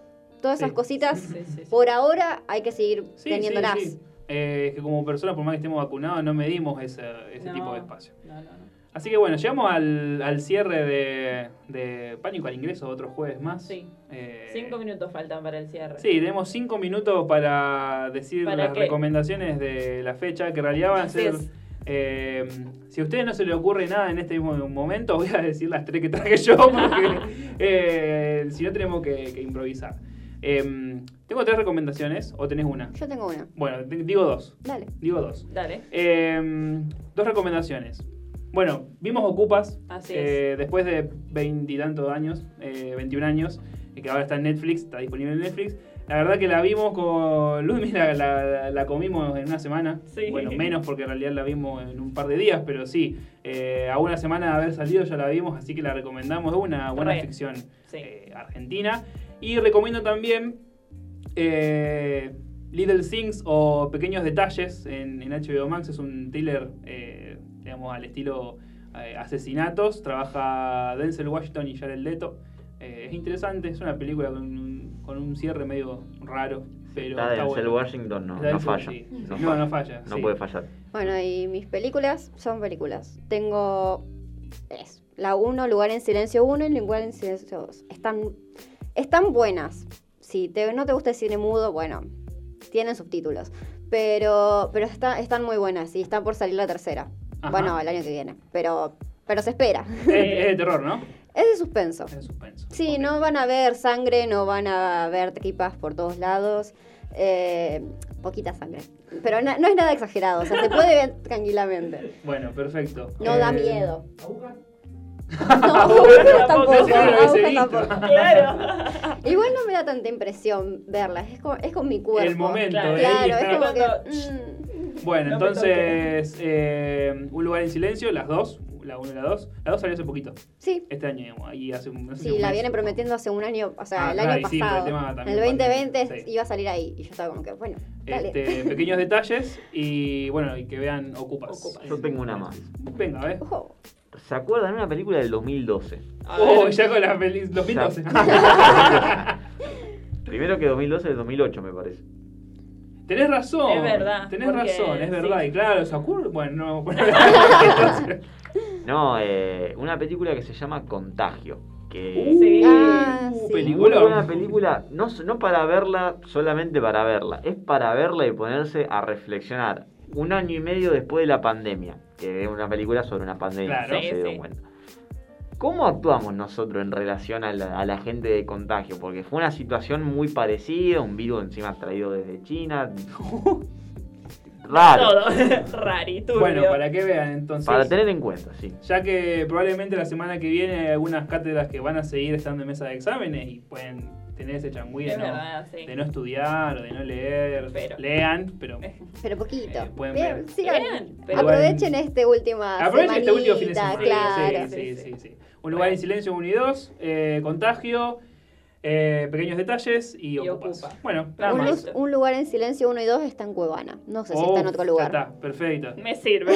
Speaker 7: todas esas
Speaker 5: Sí.
Speaker 7: cositas,
Speaker 6: Sí, sí, sí.
Speaker 7: por ahora hay que seguir
Speaker 5: sí, sí,
Speaker 7: teniéndolas.
Speaker 5: Sí. Eh, que como personas, por más que estemos vacunados, no medimos ese, ese
Speaker 6: No,
Speaker 5: tipo de espacio.
Speaker 6: No, no, no.
Speaker 5: Así que bueno, llegamos al, al cierre de, de Pánico al Ingreso, otro jueves más.
Speaker 6: Sí.
Speaker 5: Eh,
Speaker 6: Cinco minutos faltan para el cierre.
Speaker 5: Sí, tenemos cinco minutos para decir
Speaker 6: ¿Para
Speaker 5: las
Speaker 6: qué?
Speaker 5: recomendaciones de la fecha, que en realidad van a ser...
Speaker 6: es.
Speaker 5: eh, si a ustedes no se les ocurre nada en este mismo momento, voy a decir las tres que traje yo, porque eh, si no tenemos que, que improvisar. Eh, tengo tres recomendaciones, o tenés una.
Speaker 7: Yo tengo una.
Speaker 5: Bueno, di- digo dos.
Speaker 7: Dale.
Speaker 5: Digo dos.
Speaker 6: Dale.
Speaker 5: Eh, dos recomendaciones. Bueno, vimos Ocupas
Speaker 6: Así
Speaker 5: eh, después de veintitantos años, eh, 21 años, y que ahora está en Netflix, está disponible en Netflix. La verdad que la vimos con Luz, la, la, la comimos en una semana.
Speaker 6: Sí.
Speaker 5: Bueno, menos porque en realidad la vimos en un par de días, pero sí, eh, a una semana de haber salido ya la vimos, así que la recomendamos. Es una buena
Speaker 6: Re.
Speaker 5: ficción
Speaker 6: Sí.
Speaker 5: eh, argentina. Y recomiendo también eh, Little Things o Pequeños Detalles en, en HBO Max. Es un thriller, eh, digamos, al estilo eh, asesinatos. Trabaja Denzel Washington y Jared Leto. Eh, es interesante, es una película con un, con un cierre medio raro. Pero
Speaker 8: Está
Speaker 5: está
Speaker 8: Denzel
Speaker 5: bueno.
Speaker 8: Washington, no,
Speaker 5: Está
Speaker 8: no
Speaker 5: Denzel,
Speaker 8: falla.
Speaker 5: sí.
Speaker 8: No,
Speaker 5: No, no falla,
Speaker 8: No
Speaker 5: sí.
Speaker 8: puede fallar.
Speaker 7: Bueno, y mis películas son películas. Tengo es, la 1, Lugar en Silencio 1 y Lugar en Silencio 2. Están, están buenas. Si te, no te gusta el cine mudo, bueno, tienen subtítulos. Pero, pero está- están muy buenas y está por salir la tercera.
Speaker 5: Ajá.
Speaker 7: Bueno, el año que viene. Pero, pero se espera.
Speaker 5: Es, es de terror, ¿no?
Speaker 7: Es de suspenso.
Speaker 5: Es de suspenso.
Speaker 7: Sí, no van a ver sangre, no van a ver tripas por todos lados. Eh, poquita sangre. Pero na- no es nada exagerado, o sea, se puede ver tranquilamente.
Speaker 5: Bueno, perfecto.
Speaker 7: No da
Speaker 5: Eh,
Speaker 7: miedo.
Speaker 5: No, si no visto.
Speaker 7: tampoco.
Speaker 6: Claro.
Speaker 7: Igual no me da tanta impresión verlas, es con, es con mi cuerpo.
Speaker 5: El momento,
Speaker 6: Claro,
Speaker 5: eh,
Speaker 7: Claro, es como que... mm,
Speaker 5: Bueno,
Speaker 6: No
Speaker 5: entonces, eh, Un lugar en silencio, las dos, la 1 y la 2. La 2 salió hace poquito,
Speaker 7: sí,
Speaker 5: este año, digamos, ahí hace un no sé si
Speaker 7: sí,
Speaker 5: un
Speaker 7: la
Speaker 5: mes.
Speaker 7: vienen prometiendo hace un año, o sea,
Speaker 5: Ah,
Speaker 7: el
Speaker 5: claro,
Speaker 7: año
Speaker 5: y sí, el
Speaker 7: pasado.
Speaker 5: tema
Speaker 7: en
Speaker 5: también
Speaker 7: el 2020
Speaker 5: pandemia, sí.
Speaker 7: iba a salir ahí y yo estaba como que, bueno, dale.
Speaker 5: Este, pequeños detalles y bueno, y que vean Ocupas.
Speaker 6: Ocupas.
Speaker 8: Yo tengo una más.
Speaker 5: Venga, a ver.
Speaker 7: Ojo.
Speaker 8: ¿Se acuerdan de una película del 2012?
Speaker 6: A
Speaker 5: Oh, ya con la feliz 2012.
Speaker 8: Primero que 2012 es 2008, me parece.
Speaker 5: Tenés razón.
Speaker 6: Es verdad,
Speaker 5: Tenés
Speaker 6: porque-
Speaker 5: razón, es verdad.
Speaker 6: sí.
Speaker 5: Y claro, ¿se acuerdan? Bueno, no. bueno,
Speaker 8: No, eh, una película que se llama Contagio. Que
Speaker 5: Uh,
Speaker 6: Sí.
Speaker 7: Ah, sí.
Speaker 5: película.
Speaker 8: Buena película, no, no para verla solamente para verla, es para verla y ponerse a reflexionar. Un año y medio después de la pandemia, que es una película sobre una pandemia,
Speaker 5: Claro.
Speaker 8: no
Speaker 6: Sí,
Speaker 8: se dieron
Speaker 6: sí.
Speaker 8: cuenta. ¿Cómo actuamos nosotros en relación a la, a la gente de contagio? Porque fue una situación muy parecida, un virus encima traído desde China. Raro.
Speaker 6: Todo. Rari, turbio.
Speaker 5: bueno, para que vean entonces.
Speaker 8: Para tener en cuenta, sí.
Speaker 5: Ya que probablemente la semana que viene hay algunas cátedras que van a seguir estando en mesa de exámenes y pueden tener ese changüí de no,
Speaker 6: verdad, sí.
Speaker 5: de no estudiar o de no leer.
Speaker 6: Pero-
Speaker 5: Lean, pero
Speaker 7: Pero poquito.
Speaker 5: Eh, pueden
Speaker 7: Bien,
Speaker 5: ver.
Speaker 7: sigan.
Speaker 6: Bien, pero-
Speaker 7: Aprovechen este última
Speaker 5: aprovechen este último fin de semana.
Speaker 7: Claro.
Speaker 5: Sí, sí,
Speaker 6: Sí,
Speaker 5: sí,
Speaker 6: sí.
Speaker 5: sí. Un lugar en silencio, uno y dos, eh, contagio, eh, pequeños detalles y,
Speaker 6: Y
Speaker 5: ocupas.
Speaker 6: ocupa.
Speaker 5: Bueno, nada
Speaker 7: Un,
Speaker 5: más.
Speaker 7: un lugar en silencio 1 y 2 está en Cuevana. No sé si
Speaker 5: Oh,
Speaker 7: está en otro
Speaker 5: ya
Speaker 7: lugar.
Speaker 5: está, perfecto.
Speaker 6: Me sirve.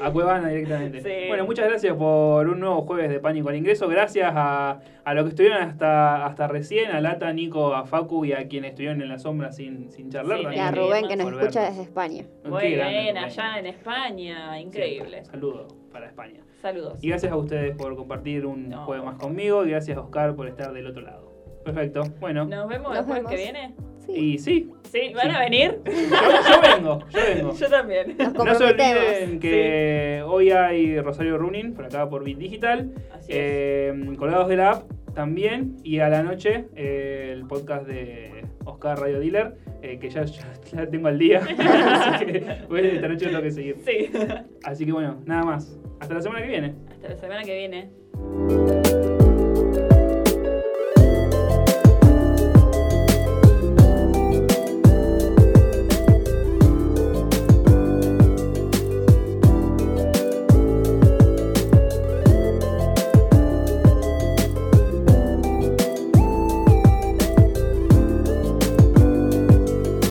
Speaker 5: a Cuevana directamente.
Speaker 6: Sí.
Speaker 5: Bueno, muchas gracias por un nuevo jueves de Pánico al Ingreso. Gracias a, a los que estuvieron hasta, hasta recién, a Lata, Nico, a Facu y a quienes estuvieron en la sombra sin, sin charlar.
Speaker 6: Sí,
Speaker 7: Y a Rubén que nos escucha desde España.
Speaker 6: Muy bien, allá en España. Increíble.
Speaker 5: Sí, saludos para España.
Speaker 6: Saludos.
Speaker 5: Y gracias a ustedes por compartir un
Speaker 6: No.
Speaker 5: juego más conmigo. Y gracias a Oscar por estar del otro lado. Perfecto. Bueno.
Speaker 6: Nos vemos el jueves que viene.
Speaker 7: Sí.
Speaker 5: Y sí,
Speaker 6: Sí, ¿van
Speaker 5: Sí.
Speaker 6: a venir?
Speaker 5: yo, yo vengo, yo vengo.
Speaker 6: Yo también.
Speaker 7: Nos
Speaker 5: No se olviden que hoy hay Rosario Running por acá por Bit Digital.
Speaker 6: Así es.
Speaker 5: Eh, colgados de la app también. Y a la noche eh, el podcast de Oscar Radio Dealer, eh, que ya, ya la tengo al día. Así que bueno, esta noche lo tengo que seguir.
Speaker 6: Sí.
Speaker 5: Así que bueno, nada más. Hasta la semana que viene.
Speaker 6: Hasta la semana que viene.